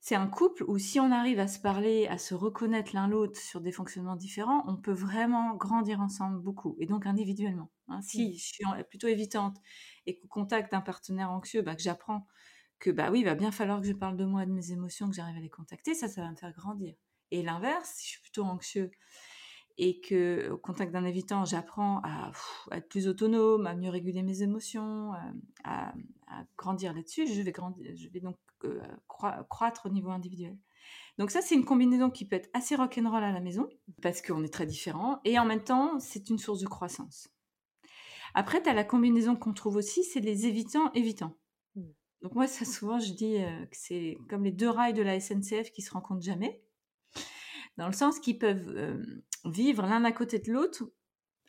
S2: C'est un couple où si on arrive à se parler, à se reconnaître l'un l'autre sur des fonctionnements différents, on peut vraiment grandir ensemble beaucoup, et donc individuellement. Hein. Si mmh. je suis plutôt évitante et qu'au contact d'un partenaire anxieux, bah, que j'apprends que bah oui, il va bien falloir que je parle de moi, de mes émotions, que j'arrive à les contacter, ça, ça va me faire grandir. Et l'inverse, si je suis plutôt anxieux et que au contact d'un évitant, j'apprends à, être plus autonome, à mieux réguler mes émotions, euh, à, grandir là-dessus, je vais, grandir, je vais donc euh, croître au niveau individuel. Donc ça, c'est une combinaison qui peut être assez rock'n'roll à la maison, parce qu'on est très différents, et en même temps, c'est une source de croissance. Après, tu as la combinaison qu'on trouve aussi, c'est les évitants-évitants. Mmh. Donc moi, ça, souvent, je dis euh, que c'est comme les deux rails de la SNCF qui se rencontrent jamais dans le sens qu'ils peuvent vivre l'un à côté de l'autre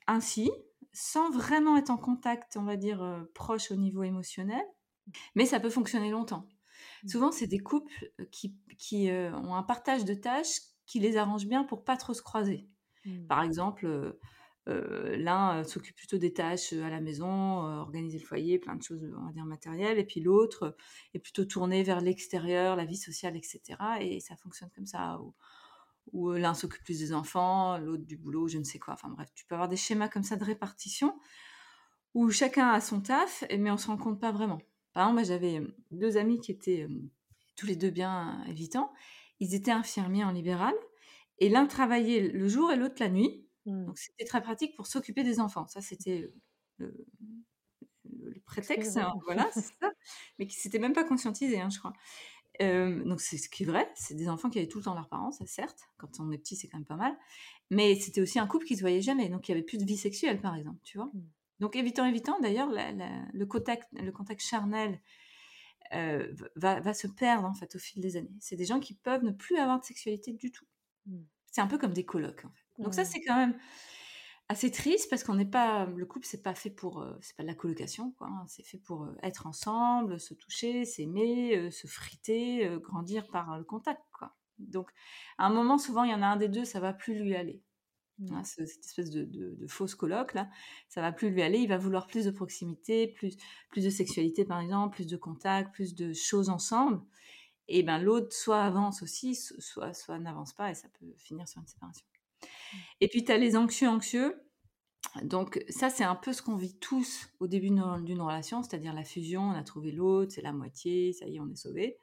S2: ainsi, sans vraiment être en contact, on va dire, proche au niveau émotionnel, mais ça peut fonctionner longtemps. Mmh. Souvent, c'est des couples qui, qui ont un partage de tâches qui les arrange bien pour pas trop se croiser. Mmh. Par exemple, l'un s'occupe plutôt des tâches à la maison, organiser le foyer, plein de choses, on va dire, matérielles, et puis l'autre est plutôt tourné vers l'extérieur, la vie sociale, etc. Et ça fonctionne comme ça où l'un s'occupe plus des enfants, l'autre du boulot, je ne sais quoi. Enfin bref, tu peux avoir des schémas comme ça de répartition où chacun a son taf, mais on se rend compte pas vraiment. Par exemple, j'avais deux amis qui étaient tous les deux bien évitants. Ils étaient infirmiers en libéral et l'un travaillait le jour et l'autre la nuit. Mmh. Donc c'était très pratique pour s'occuper des enfants. Ça, c'était le, prétexte, hein, voilà, ça. Mais qui s'était même pas conscientisé, hein, je crois donc c'est ce qui est vrai, c'est des enfants qui avaient tout le temps leurs parents, ça certes, quand on est petit c'est quand même pas mal, mais c'était aussi un couple qui se voyait jamais, donc il y avait plus de vie sexuelle par exemple, tu vois. Mmh. Donc évitant, évitant, d'ailleurs, le, contact, le contact charnel va, se perdre en fait au fil des années. C'est des gens qui peuvent ne plus avoir de sexualité du tout. Mmh. C'est un peu comme des colocs en fait. Donc ça c'est quand même assez triste parce qu'on n'est pas le couple c'est pas fait pour euh, c'est pas de la colocation quoi hein. c'est fait pour euh, être ensemble se toucher s'aimer euh, se friter grandir par le contact quoi donc à un moment souvent il y en a un des deux ça va plus lui aller mmh. hein, cette espèce de, de, fausse coloc là ça va plus lui aller il va vouloir plus de proximité plus plus de sexualité par exemple plus de contact plus de choses ensemble et ben l'autre soit avance aussi soit soit n'avance pas et ça peut finir sur une séparation et puis, tu as les anxieux anxieux. Donc, ça, c'est un peu ce qu'on vit tous au début d'une relation, c'est-à-dire la fusion, on a trouvé l'autre, c'est la moitié, ça y est, on est sauvé.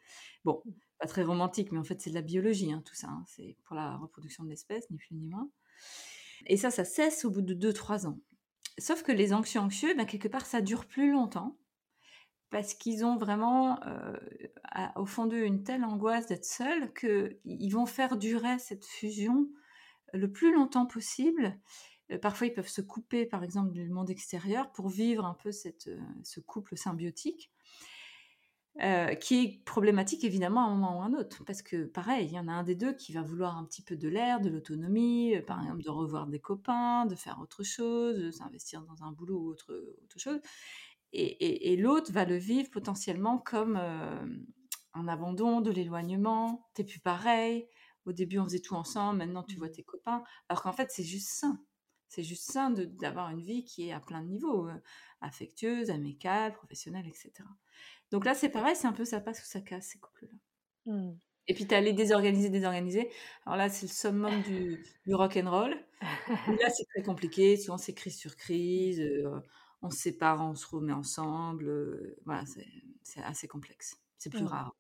S2: Bon, pas très romantique, mais en fait, c'est de la biologie, hein, tout ça. Hein. c'est pour la reproduction de l'espèce, ni plus ni moins. Et ça, ça cesse au bout de 2-3 ans. Sauf que les anxieux anxieux, ben, quelque part, ça dure plus longtemps parce qu'ils ont vraiment euh, au fond d'eux une telle angoisse d'être seuls qu'ils vont faire durer cette fusion le plus longtemps possible. Euh, parfois, ils peuvent se couper, par exemple, du monde extérieur pour vivre un peu cette, euh, ce couple symbiotique. Euh, qui est problématique évidemment à un moment ou à un autre, parce que pareil, il y en a un des deux qui va vouloir un petit peu de l'air, de l'autonomie, par exemple de revoir des copains, de faire autre chose, de s'investir dans un boulot ou autre, chose, et, et, l'autre va le vivre potentiellement comme un abandon, de l'éloignement, t'es plus pareil, au début on faisait tout ensemble, maintenant tu vois mmh. tes copains. Alors qu'en fait c'est juste sain. C'est juste sain d'avoir une vie qui est à plein de niveaux, euh, affectueuse, amicale, professionnelle, etc. Donc là c'est pareil, c'est un peu ça passe ou ça casse ces couples-là. Mmh. Et puis, tu as les désorganisés, désorganisés. Alors là, c'est le summum du, du rock and roll. là, c'est très compliqué. Souvent, c'est crise sur crise. Euh, on se sépare, on se remet ensemble. Euh, voilà, c'est assez complexe. C'est plus rare.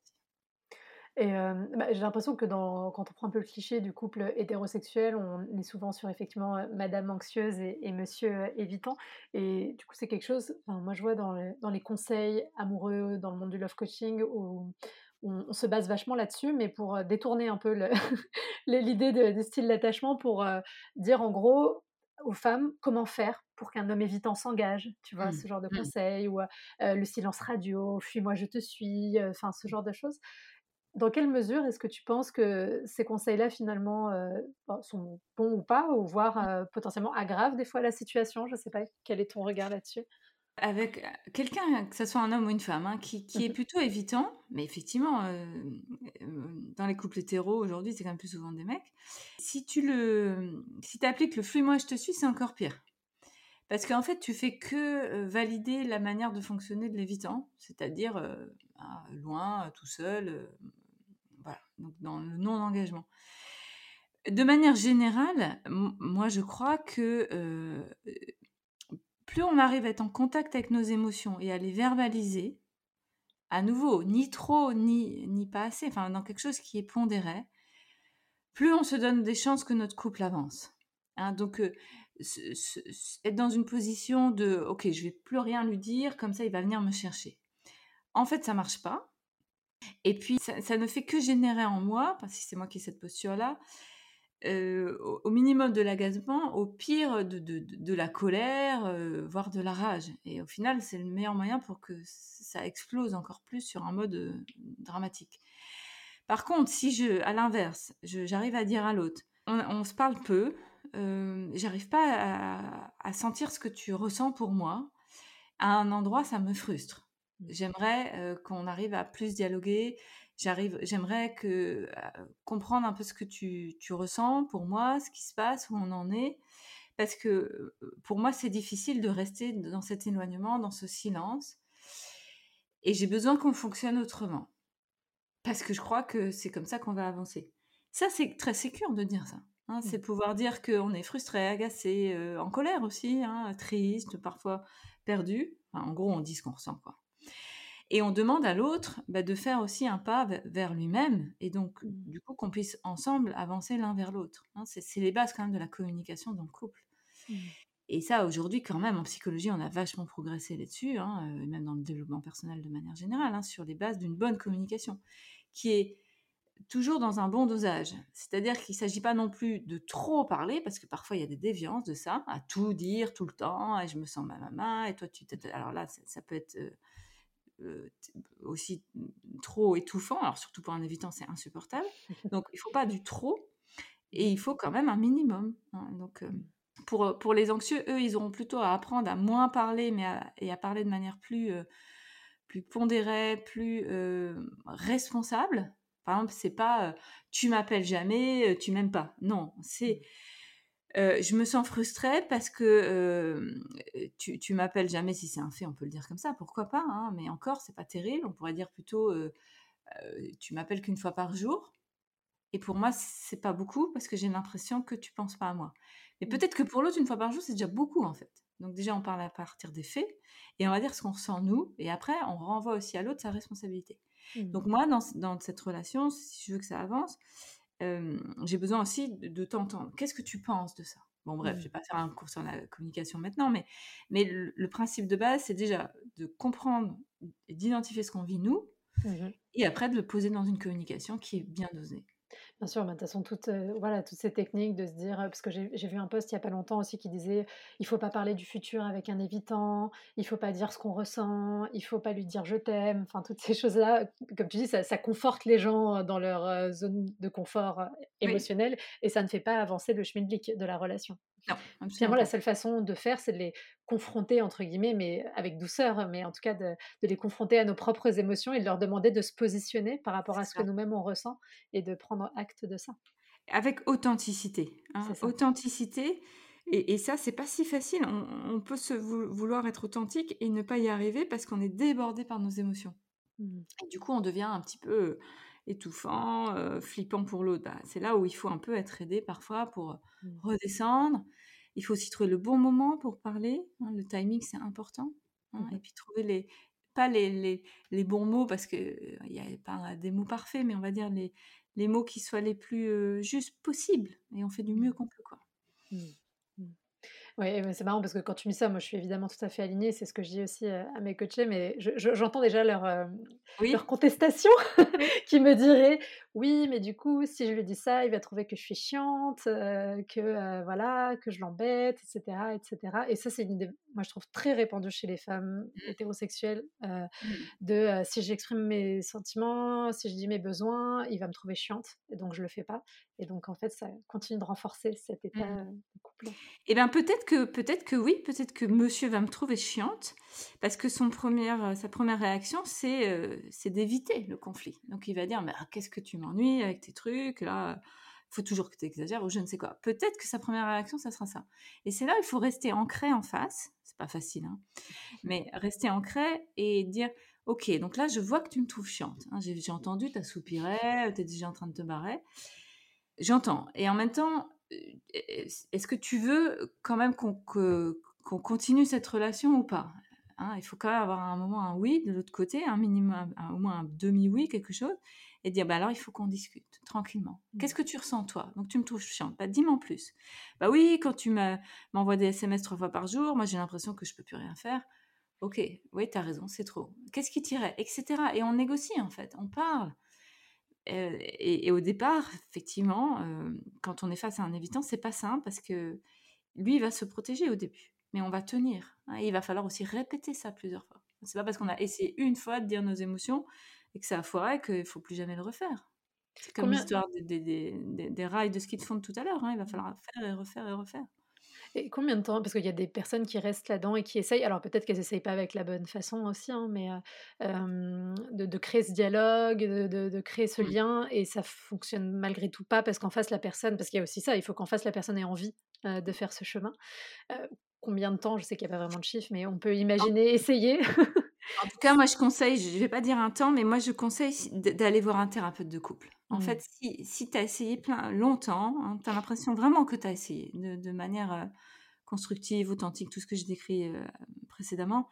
S1: Et bah, j'ai l'impression que dans, quand on prend un peu le cliché du couple hétérosexuel, on est souvent sur effectivement Madame anxieuse et, Monsieur évitant. Et du coup, c'est quelque chose. moi, je vois dans, dans, les conseils amoureux, dans le monde du love coaching, où on, se base vachement là-dessus, mais pour détourner un peu l'idée de, style d'attachement, pour dire en gros aux femmes comment faire pour qu'un homme évitant s'engage, tu vois, mmh. ce genre de mmh. conseils, ou le silence radio, fuis-moi, je te suis, enfin, ce genre de choses. Dans quelle mesure est-ce que tu penses que ces conseils-là, finalement, sont bons ou pas, ou voire potentiellement aggravent des fois la situation? Je ne sais pas, quel est ton regard là-dessus?
S2: Avec quelqu'un, que ce soit un homme ou une femme, hein, qui, est mmh plutôt évitant, mais effectivement, dans les couples hétéros aujourd'hui, c'est quand même plus souvent des mecs. Si tu le, si appliques le flux moi je te suis, c'est encore pire. Parce qu'en fait, tu fais que valider la manière de fonctionner de l'évitant, c'est-à-dire bah, loin, tout seul, donc dans le non-engagement. De manière générale, moi je crois que plus on arrive à être en contact avec nos émotions et à les verbaliser, à nouveau, ni trop, ni, ni pas assez, enfin dans quelque chose qui est pondéré, plus on se donne des chances que notre couple avance. Hein. donc, euh, être dans une position de ok, je vais plus rien lui dire, comme ça il va venir me chercher. En fait, ça marche pas. Et puis, ça, ne fait que générer en moi, parce que c'est moi qui ai cette posture-là, au minimum de l'agacement, au pire de, la colère, voire de la rage. Et au final, c'est le meilleur moyen pour que ça explose encore plus sur un mode dramatique. Par contre, si je, à l'inverse, j'arrive à dire à l'autre, on, se parle peu, j'arrive pas à, sentir ce que tu ressens pour moi, à un endroit, ça me frustre. Mmh. J'aimerais qu'on arrive à plus dialoguer, j'arrive, j'aimerais que comprendre un peu ce que tu, tu, ressens pour moi, ce qui se passe, où on en est, parce que pour moi c'est difficile de rester dans cet éloignement, dans ce silence, et j'ai besoin qu'on fonctionne autrement, parce que je crois que c'est comme ça qu'on va avancer. Ça c'est très sécure de dire ça. Hein, mmh. c'est pouvoir dire qu'on est frustré, agacé, en colère aussi, hein, triste, parfois perdu. en gros, on dit ce qu'on ressent, quoi. Et on demande à l'autre bah, de faire aussi un pas vers lui-même, et donc mmh. du coup qu'on puisse ensemble avancer l'un vers l'autre. Hein. c'est les bases quand même de la communication dans le couple. Mmh. Et ça, aujourd'hui, quand même, en psychologie, on a vachement progressé là-dessus, hein, euh, même dans le développement personnel de manière générale, hein, sur les bases d'une bonne communication, qui est toujours dans un bon dosage. C'est-à-dire qu'il ne s'agit pas non plus de trop parler, parce que parfois il y a des déviances de ça, à tout dire tout le temps, et je me sens ma maman, et toi tu Alors là, ça, peut être euh, euh, aussi trop étouffant. Alors surtout pour un évitant, c'est insupportable. Donc il faut pas du trop et il faut quand même un minimum. Hein. Donc euh, pour, pour les anxieux, eux, ils auront plutôt à apprendre à moins parler, mais et à parler de manière plus, euh, plus pondérée, plus responsable. Par exemple, c'est pas tu m'appelles jamais, tu m'aimes pas. Non, c'est euh, je me sens frustrée parce que euh, tu, tu m'appelles jamais si c'est un fait, on peut le dire comme ça, pourquoi pas, hein, mais encore, c'est pas terrible, on pourrait dire plutôt euh, tu m'appelles qu'une fois par jour. Et pour moi, c'est pas beaucoup parce que j'ai l'impression que tu penses pas à moi. Mais mmh. peut-être que pour l'autre, une fois par jour, c'est déjà beaucoup en fait. Donc déjà, on parle à partir des faits et on va dire ce qu'on ressent nous, et après, on renvoie aussi à l'autre sa responsabilité. Mmh. Donc moi, dans, dans, cette relation, si je veux que ça avance, j'ai besoin aussi de, t'entendre. Qu'est-ce que tu penses de ça? Bon, bref, je je vais pas faire un cours sur la communication maintenant, mais, mais le, principe de base, c'est déjà de comprendre et d'identifier ce qu'on vit nous, mmh et après de le poser dans une communication qui est bien dosée.
S1: Bien sûr, de toute façon, toutes, voilà, toutes ces techniques de se dire, parce que j'ai vu un post il n'y a pas longtemps aussi qui disait, il faut pas parler du futur avec un évitant, il faut pas dire ce qu'on ressent, il faut pas lui dire je t'aime, enfin toutes ces choses-là, comme tu dis, ça, ça, conforte les gens dans leur zone de confort émotionnel et ça ne fait pas avancer le schmilblick de la relation. Non, Finalement, la seule façon de faire, c'est de les confronter, entre guillemets, mais avec douceur, mais en tout cas de, de, les confronter à nos propres émotions et de leur demander de se positionner par rapport à ce que nous-mêmes on ressent et de prendre acte de ça.
S2: Avec authenticité. Hein, authenticité. Et, et, ça, c'est pas si facile. On, peut se vouloir être authentique et ne pas y arriver parce qu'on est débordé par nos émotions. Mmh. Et du coup, on devient un petit peu étouffant, flippant pour l'autre. Bah, c'est là où il faut un peu être aidé parfois pour mmh. redescendre. Il faut aussi trouver le bon moment pour parler. Hein, le timing, c'est important. Hein, mmh et puis trouver les, pas les, les, les, bons mots parce qu'il n'y a pas des mots parfaits, mais on va dire les, les mots qui soient les plus justes possibles. Et on fait du mieux mmh. qu'on peut. Quoi.
S1: Oui, c'est marrant parce que quand tu me dis ça, moi je suis évidemment tout à fait alignée, c'est ce que je dis aussi à mes coachés, mais j'entends déjà leur, leur contestation qui me dirait oui, mais du coup, si je lui dis ça, il va trouver que je suis chiante, que voilà, que je l'embête, etc., etc. Et ça, c'est une idée, moi je trouve très répandue chez les femmes mmh. hétérosexuelles, mmh. de si j'exprime mes sentiments, si je dis mes besoins, il va me trouver chiante, et donc je le fais pas. Et donc en fait, ça continue de renforcer cet état mmh. de couple.
S2: Eh bien peut-être que peut-être que oui, peut-être que Monsieur va me trouver chiante, parce que son première, sa première réaction, c'est c'est d'éviter le conflit. Donc il va dire, mais ah, qu'est-ce que tu m'ennuies avec tes trucs là faut toujours que tu exagères ou je ne sais quoi. Peut-être que sa première réaction, ça sera ça. Et c'est là il faut rester ancré en face. C'est pas facile, hein, mais rester ancré et dire Ok, donc là, je vois que tu me trouves chiante. Hein. J'ai entendu, tu as soupiré, tu es déjà en train de te barrer. J'entends. Et en même temps, est-ce que tu veux quand même qu'on continue cette relation ou pas? Hein? Il faut quand même avoir un moment un oui de l'autre côté, un minimum, au moins un demi-oui, quelque chose, et dire bah alors il faut qu'on discute tranquillement. Mmh. Qu'est-ce que tu ressens toi? Donc tu me trouves chiante. Bah dis-moi en plus. Bah oui, quand tu m'envoies des SMS trois fois par jour, moi j'ai l'impression que je peux plus rien faire. Ok, oui, tu as raison, c'est trop. Qu'est-ce qui tirait? Etc. Et on négocie en fait, on parle. Euh, et, au départ, effectivement, euh, quand on est face à un évitant, c'est pas simple parce que lui, il va se protéger au début, mais on va tenir. Hein, il va falloir aussi répéter ça plusieurs fois. C'est pas parce qu'on a essayé une fois de dire nos émotions et que ça a foiré qu'il faut plus jamais le refaire. C'est comme l'histoire des, rails de ski de fond tout à l'heure. Hein, il va falloir faire et refaire et refaire.
S1: Et combien de temps? Parce qu'il y a des personnes qui restent là-dedans et qui essayent, alors peut-être qu'elles n'essayent pas avec la bonne façon aussi, hein, mais de, créer ce dialogue, de, créer ce mmh. lien, et ça fonctionne malgré tout pas parce qu'en face la personne, parce qu'il y a aussi ça, il faut qu'en face la personne ait envie de faire ce chemin. combien de temps? Je sais qu'il n'y a pas vraiment de chiffre, mais on peut imaginer, essayer.
S2: En tout cas, moi, je conseille, je ne vais pas dire un temps, mais moi, je conseille d'aller voir un thérapeute de couple. En mmh. fait, si, si tu as essayé plein, longtemps, hein, tu as l'impression vraiment que tu as essayé de, manière euh, constructive, authentique, tout ce que j'ai décrit euh, précédemment,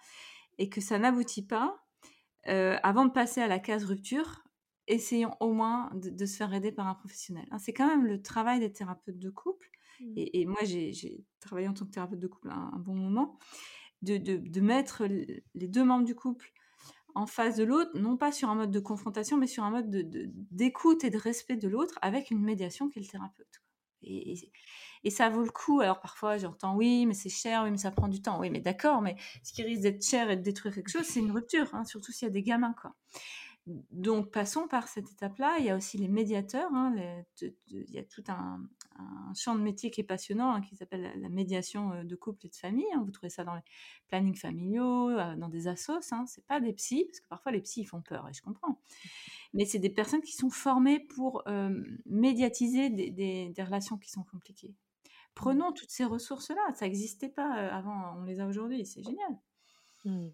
S2: et que ça n'aboutit pas, euh, avant de passer à la case rupture, essayons au moins de, se faire aider par un professionnel. Hein, c'est quand même le travail des thérapeutes de couple. Mmh. Et, moi, j'ai travaillé en tant que thérapeute de couple un bon moment de, mettre les deux membres du couple en face de l'autre, non pas sur un mode de confrontation, mais sur un mode d'écoute et de respect de l'autre avec une médiation qui est le thérapeute. Et, ça vaut le coup. Alors parfois j'entends oui, mais c'est cher, oui, mais ça prend du temps. Oui, mais d'accord, mais ce qui risque d'être cher et de détruire quelque chose, c'est une rupture, hein, surtout s'il y a des gamins. quoi. Donc passons par cette étape-là. Il y a aussi les médiateurs. Hein, il y a tout un, champ de métier qui est passionnant, hein, qui s'appelle la, médiation euh, de couple et de famille. Hein. Vous trouvez ça dans les plannings familiaux, euh, dans des assos. C'est pas des psys, parce que parfois les psys font peur, et je comprends. Mais c'est des personnes qui sont formées pour euh, médiatiser des, relations qui sont compliquées. Prenons toutes ces ressources-là. Ça n'existait pas avant, on les a aujourd'hui. C'est génial.
S1: Mmh.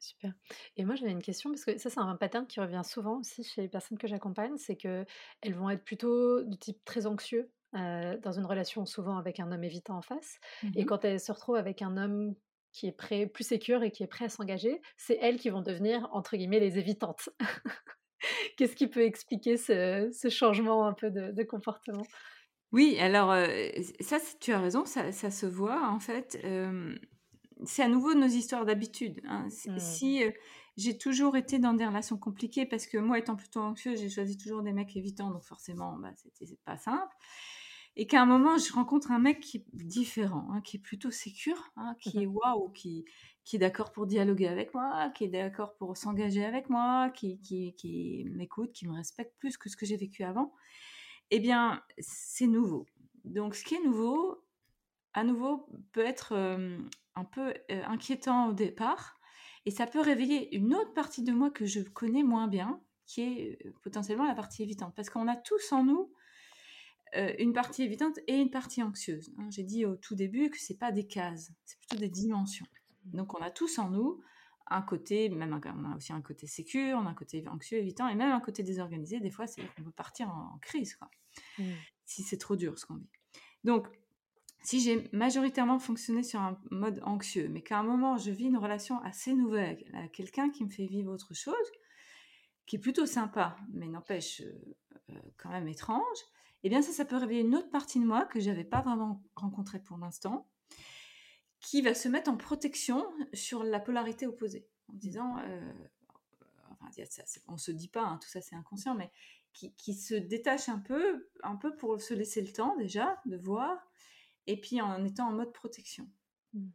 S1: Super. Et moi, j'avais une question parce que ça, c'est un pattern qui revient souvent aussi chez les personnes que j'accompagne, c'est que elles vont être plutôt du type très anxieux dans une relation, souvent avec un homme évitant en face. Et mmh quand elles se retrouvent avec un homme qui est prêt, plus sécure et qui est prêt à s'engager, c'est elles qui vont devenir entre guillemets les évitantes. Qu'est-ce qui peut expliquer ce, changement un peu de, comportement?
S2: Oui, alors ça, tu as raison, ça, se voit en fait c'est à nouveau nos histoires d'habitude. Hein. Mmh. Si j'ai toujours été dans des relations compliquées, parce que moi, étant plutôt anxieuse, j'ai choisi toujours des mecs évitants, donc forcément, bah, c'était pas simple. Et qu'à un moment, je rencontre un mec qui est différent, hein, qui est plutôt sécure, hein, qui est waouh, qui, qui est d'accord pour dialoguer avec moi, qui est d'accord pour s'engager avec moi, qui, qui, qui m'écoute, qui me respecte plus que ce que j'ai vécu avant. Eh bien, c'est nouveau. Donc, ce qui est nouveau, à nouveau, peut être un peu inquiétant au départ. Et ça peut réveiller une autre partie de moi que je connais moins bien, qui est potentiellement la partie évitante. Parce qu'on a tous en nous une partie évitante et une partie anxieuse. Hein. J'ai dit au tout début que c'est pas des cases, c'est plutôt des dimensions. Donc on a tous en nous un côté, même on a aussi un côté sécure, on a un côté anxieux, évitant, et même un côté désorganisé. Des fois, c'est qu'on peut partir en, crise, quoi, mmh. si c'est trop dur ce qu'on vit. Donc, si j'ai majoritairement fonctionné sur un mode anxieux, mais qu'à un moment je vis une relation assez nouvelle quelqu'un qui me fait vivre autre chose, qui est plutôt sympa, mais n'empêche euh, euh, quand même étrange, eh bien ça, ça peut réveiller une autre partie de moi que j'avais pas vraiment rencontrée pour l'instant, qui va se mettre en protection sur la polarité opposée, en disant, euh, enfin, on se dit pas, hein, tout ça c'est inconscient, mais qui, qui, se détache un peu, un peu pour se laisser le temps déjà de voir, et puis en étant en mode protection. Mmh.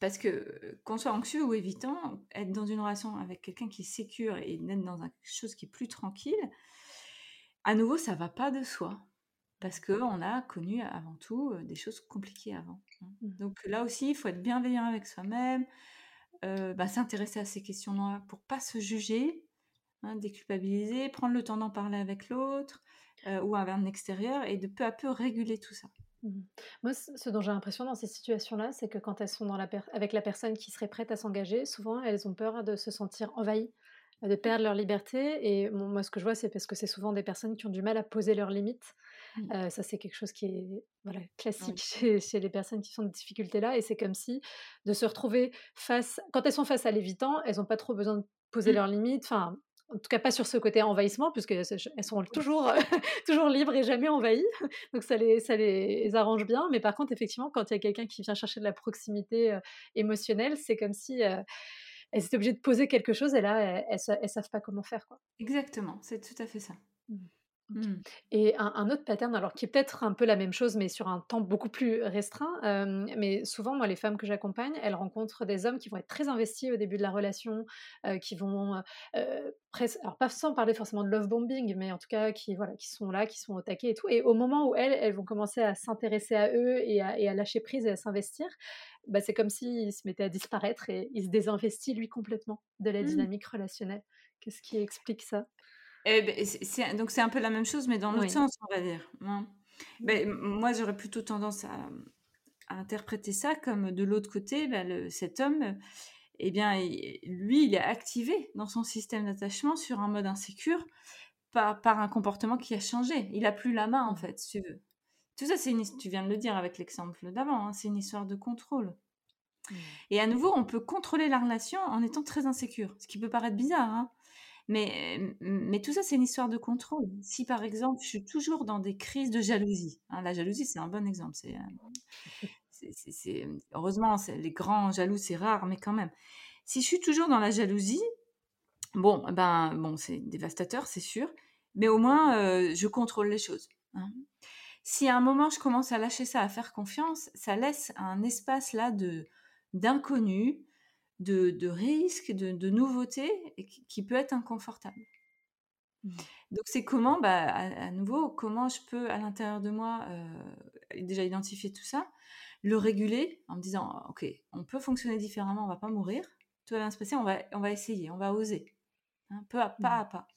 S2: Parce que euh, qu'on soit anxieux ou évitant, être dans une relation avec quelqu'un qui est sécure et d'être dans quelque chose qui est plus tranquille, à nouveau, ça va pas de soi. Parce qu'on a connu avant tout euh, des choses compliquées avant. Hein. Mmh. Donc là aussi, il faut être bienveillant avec soi-même, euh, bah, s'intéresser à ces questions-là pour pas se juger, hein, déculpabiliser, prendre le temps d'en parler avec l'autre ou avec un extérieur et de peu à peu réguler tout ça.
S1: Mmh Moi, ce dont j'ai l'impression dans ces situations-là, c'est que quand elles sont dans la avec la personne qui serait prête à s'engager, souvent elles ont peur de se sentir envahies, de perdre leur liberté. Et moi, ce que je vois, c'est parce que c'est souvent des personnes qui ont du mal à poser leurs limites. Mmh. ça, c'est quelque chose qui est voilà, classique chez, chez, les personnes qui sont de difficultés-là. Et c'est comme si de se retrouver face, quand elles sont face à l'évitant, elles n'ont pas trop besoin de poser mmh. leurs limites. Enfin, en tout cas pas sur ce côté envahissement, puisque elles sont toujours, toujours libres et jamais envahies. Donc ça les, ça les arrange bien. Mais par contre, effectivement, quand il y a quelqu'un qui vient chercher de la proximité euh, émotionnelle, c'est comme si euh, elles étaient obligées de poser quelque chose et là, elles, elles, savent pas comment faire. Quoi.
S2: Exactement, c'est tout à fait ça. Mmh.
S1: Mmh. Et un, autre pattern, alors qui est peut-être un peu la même chose, mais sur un temps beaucoup plus restreint. mais souvent, moi, les femmes que j'accompagne, elles rencontrent des hommes qui vont être très investis au début de la relation, qui vont presque, alors pas sans parler forcément de love bombing, mais en tout cas qui voilà, qui sont là, qui sont au taquet et tout. Et au moment où elles, elles vont commencer à s'intéresser à eux et à, lâcher prise et à s'investir, bah, c'est comme s'ils se mettaient à disparaître et ils se désinvestissent lui complètement de la mmh. dynamique relationnelle. Qu'est-ce qui explique ça?
S2: Eh ben, donc c'est un peu la même chose, mais dans l'autre sens, on va dire. Hein. Ben, moi, j'aurais plutôt tendance à, interpréter ça comme de l'autre côté, ben, cet homme, eh bien, lui, il est activé dans son système d'attachement sur un mode insécure par, par, un comportement qui a changé. Il a plus la main, en fait, si tu veux. Tout ça, c'est tu viens de le dire avec l'exemple d'avant, hein, c'est une histoire de contrôle. Mmh. Et à nouveau, on peut contrôler la relation en étant très insécure, ce qui peut paraître bizarre. Hein. Mais, mais tout ça, c'est une histoire de contrôle. Si par exemple, je suis toujours dans des crises de jalousie, hein, la jalousie, c'est un bon exemple. C'est, euh, heureusement, les grands jaloux, c'est rare, mais quand même. Si je suis toujours dans la jalousie, bon, ben, bon, c'est dévastateur, c'est sûr, mais au moins, euh, je contrôle les choses. Hein. Si à un moment, je commence à lâcher ça, à faire confiance, ça laisse un espace là de d'inconnu, de, de risques, de, de nouveautés qui, peut être inconfortable. Mmh. Donc c'est comment, bah, à, nouveau, comment je peux à l'intérieur de moi euh, déjà identifier tout ça, le réguler en me disant, ok, on peut fonctionner différemment, on va pas mourir, tout va bien se passer, on va, on va essayer, on va oser, hein, peu à pas mmh. à pas.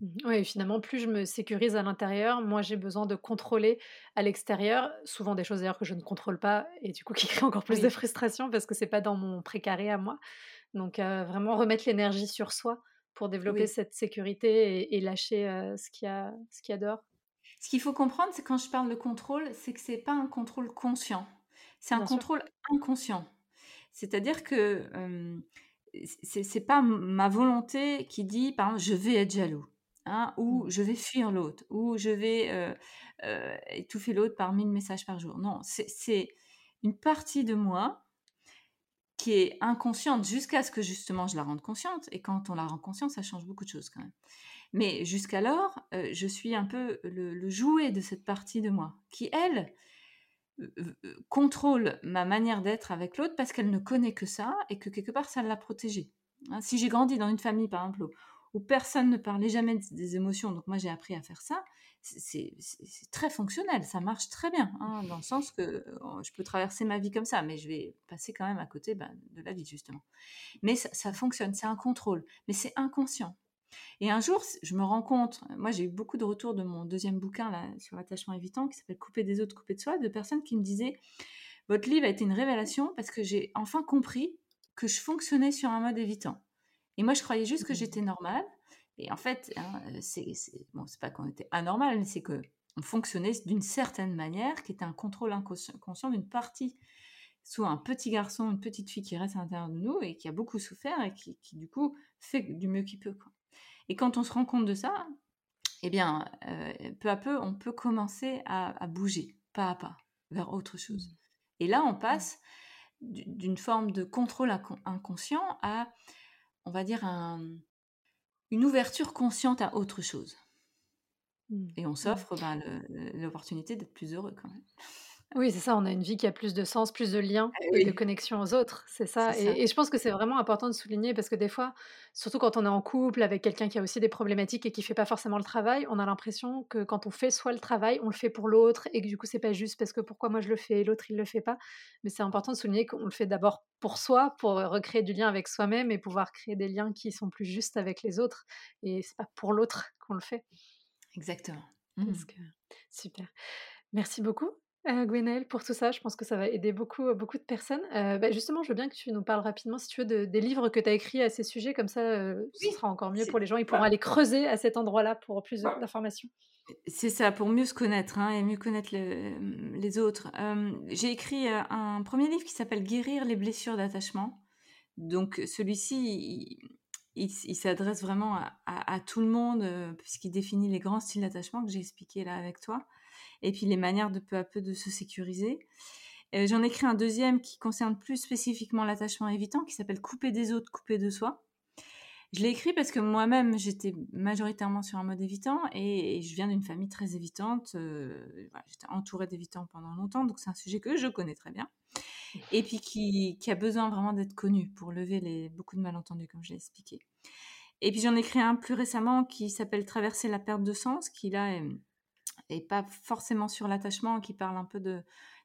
S1: Mmh oui, finalement, plus je me sécurise à l'intérieur, moi j'ai besoin de contrôler à l'extérieur, souvent des choses d'ailleurs que je ne contrôle pas et du coup qui créent encore plus de frustration parce que c'est pas dans mon précaré à moi. Donc vraiment remettre l'énergie sur soi pour développer cette sécurité et, lâcher ce qu'il y a, ce qu'il y a dehors.
S2: Ce qu'il faut comprendre, c'est quand je parle de contrôle, c'est que c'est pas un contrôle conscient, c'est un contrôle inconscient. C'est-à-dire que c'est pas ma volonté qui dit, par exemple, je vais être jaloux. Hein, ou mmh. je vais fuir l'autre, ou je vais étouffer l'autre par mille messages par jour. Non, c'est une partie de moi qui est inconsciente jusqu'à ce que justement je la rende consciente. Et quand on la rend consciente, ça change beaucoup de choses quand même. Mais jusqu'alors, je suis un peu le, jouet de cette partie de moi qui, elle, contrôle ma manière d'être avec l'autre parce qu'elle ne connaît que ça et que quelque part ça l'a protégée. Hein, si j'ai grandi dans une famille, par exemple, où personne ne parlait jamais des émotions. Donc moi j'ai appris à faire ça. C'est très fonctionnel, ça marche très bien, hein, dans le sens que oh, je peux traverser ma vie comme ça, mais je vais passer quand même à côté ben, de la vie justement. Mais ça, fonctionne, c'est un contrôle, mais c'est inconscient. Et un jour, je me rends compte, moi j'ai eu beaucoup de retours de mon deuxième bouquin là, sur l'attachement évitant, qui s'appelle Couper des autres, couper de soi, de personnes qui me disaient, votre livre a été une révélation parce que j'ai enfin compris que je fonctionnais sur un mode évitant. Et moi, je croyais juste que
S1: Mmh.
S2: j'étais normale. Et en fait, hein, c'est c'est- bon, pas qu'on était anormal, mais c'est que on fonctionnait d'une certaine manière, qui était un contrôle inconscient conscient d'une partie, soit un petit garçon, une petite fille qui reste à l'intérieur de nous et qui a beaucoup souffert et qui, qui, du coup fait du mieux qu'il peut. Quoi. Et quand on se rend compte de ça, eh bien, euh, peu à peu, on peut commencer à, à bouger, pas à pas, vers autre chose. Et là, on passe d- d'une forme de contrôle inco- inconscient à, on va dire, un- une ouverture consciente à autre chose.
S1: Mmh.
S2: Et on
S1: Ouais.
S2: s'offre ben, l'opportunité d'être plus heureux quand même.
S1: Oui, c'est ça, on a une vie qui a plus de sens, plus de liens
S2: Eh
S1: et de connexion aux autres, c'est ça.
S2: ça.
S1: Et, et je pense que c'est vraiment important de souligner parce que des fois, surtout quand on est en couple avec quelqu'un qui a aussi des problématiques et qui fait pas forcément le travail, on a l'impression que quand on fait soit le travail, on le fait pour l'autre et que du coup c'est pas juste parce que pourquoi moi je le fais et l'autre il le fait pas. Mais c'est important de souligner qu'on le fait d'abord pour soi, pour recréer du lien avec soi-même et pouvoir créer des liens qui sont plus justes avec les autres. Et c'est pas pour l'autre qu'on le fait.
S2: Exactement.
S1: Que super. Merci beaucoup, euh, Gwenaëlle, pour tout ça. Je pense que ça va aider beaucoup, euh, beaucoup de personnes. Euh, bah, justement, je veux bien que tu nous parles rapidement, si tu veux, de- des livres que tu as écrits à ces sujets. Comme ça, euh, ce sera encore mieux pour les gens. Ils pourront aller creuser à cet endroit-là pour plus de- d'informations.
S2: c'est ça, pour mieux se connaître hein, et mieux connaître le- les autres. Euh, J'ai écrit un premier livre qui s'appelle Guérir les blessures d'attachement. Donc celui-ci, il, il s- il s'adresse vraiment à, à- à tout le monde, puisqu'il définit les grands styles d'attachement que j'ai expliqué là avec toi, et puis les manières de peu à peu de se sécuriser. Euh, J'en ai écrit un deuxième qui concerne plus spécifiquement l'attachement évitant, qui s'appelle Couper des autres, couper de soi. Je l'ai écrit parce que moi-même, j'étais majoritairement sur un mode évitant et, je viens d'une famille très évitante. euh, j'étais entourée d'évitants pendant longtemps, donc c'est un sujet que je connais très bien. Et puis qui, a besoin vraiment d'être connu pour lever les, beaucoup de malentendus, comme je l'ai expliqué. Et puis j'en ai écrit un plus récemment qui s'appelle Traverser la perte de sens, qui là est, est pas forcément sur l'attachement, qui parle un peu de,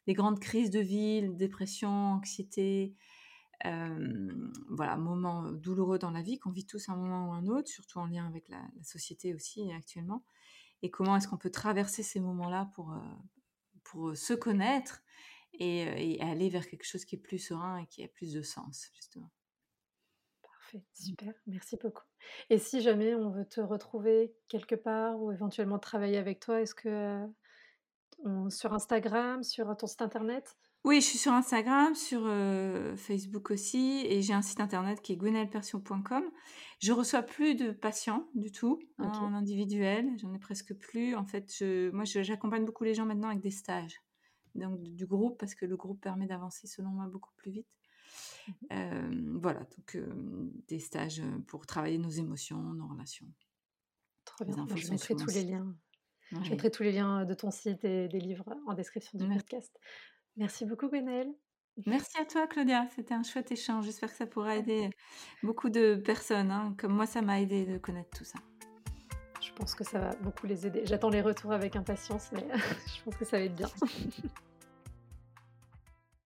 S2: des grandes crises de vie, dépression, anxiété, voilà, moments douloureux dans la vie qu'on vit tous à un moment ou un autre, surtout en lien avec la, société aussi actuellement. Et comment est-ce qu'on peut traverser ces moments-là pour, pour se connaître et, et aller vers quelque chose qui est plus serein et qui a plus de sens, justement?
S1: Parfait, super, merci beaucoup. Et si jamais on veut te retrouver quelque part ou éventuellement travailler avec toi, est-ce que euh, on- sur Instagram, sur ton site internet?
S2: Oui, je suis sur Instagram, sur euh, Facebook aussi, et j'ai un site internet qui est gwenaelpersion.com. Je reçois plus de patients du tout hein, en individuel, j'en ai presque plus. En fait, je, moi, j'accompagne beaucoup les gens maintenant avec des stages, donc du groupe, parce que le groupe permet d'avancer selon moi beaucoup plus vite. Euh, voilà, donc euh, des stages pour travailler nos émotions, nos relations.
S1: Trop bien. Bah,
S2: infos
S1: je mettrai tous les liens. Je
S2: Oui.
S1: mettrai tous les liens de ton site et des livres en description du
S2: Merci.
S1: podcast. Merci beaucoup, Gwenaëlle.
S2: Merci à toi, Claudia. C'était un chouette échange. J'espère que ça pourra aider beaucoup de personnes. hein, Comme moi, ça m'a aidé de connaître tout ça.
S1: Je pense que ça va beaucoup les aider. J'attends les retours avec impatience, mais je pense que ça va être bien.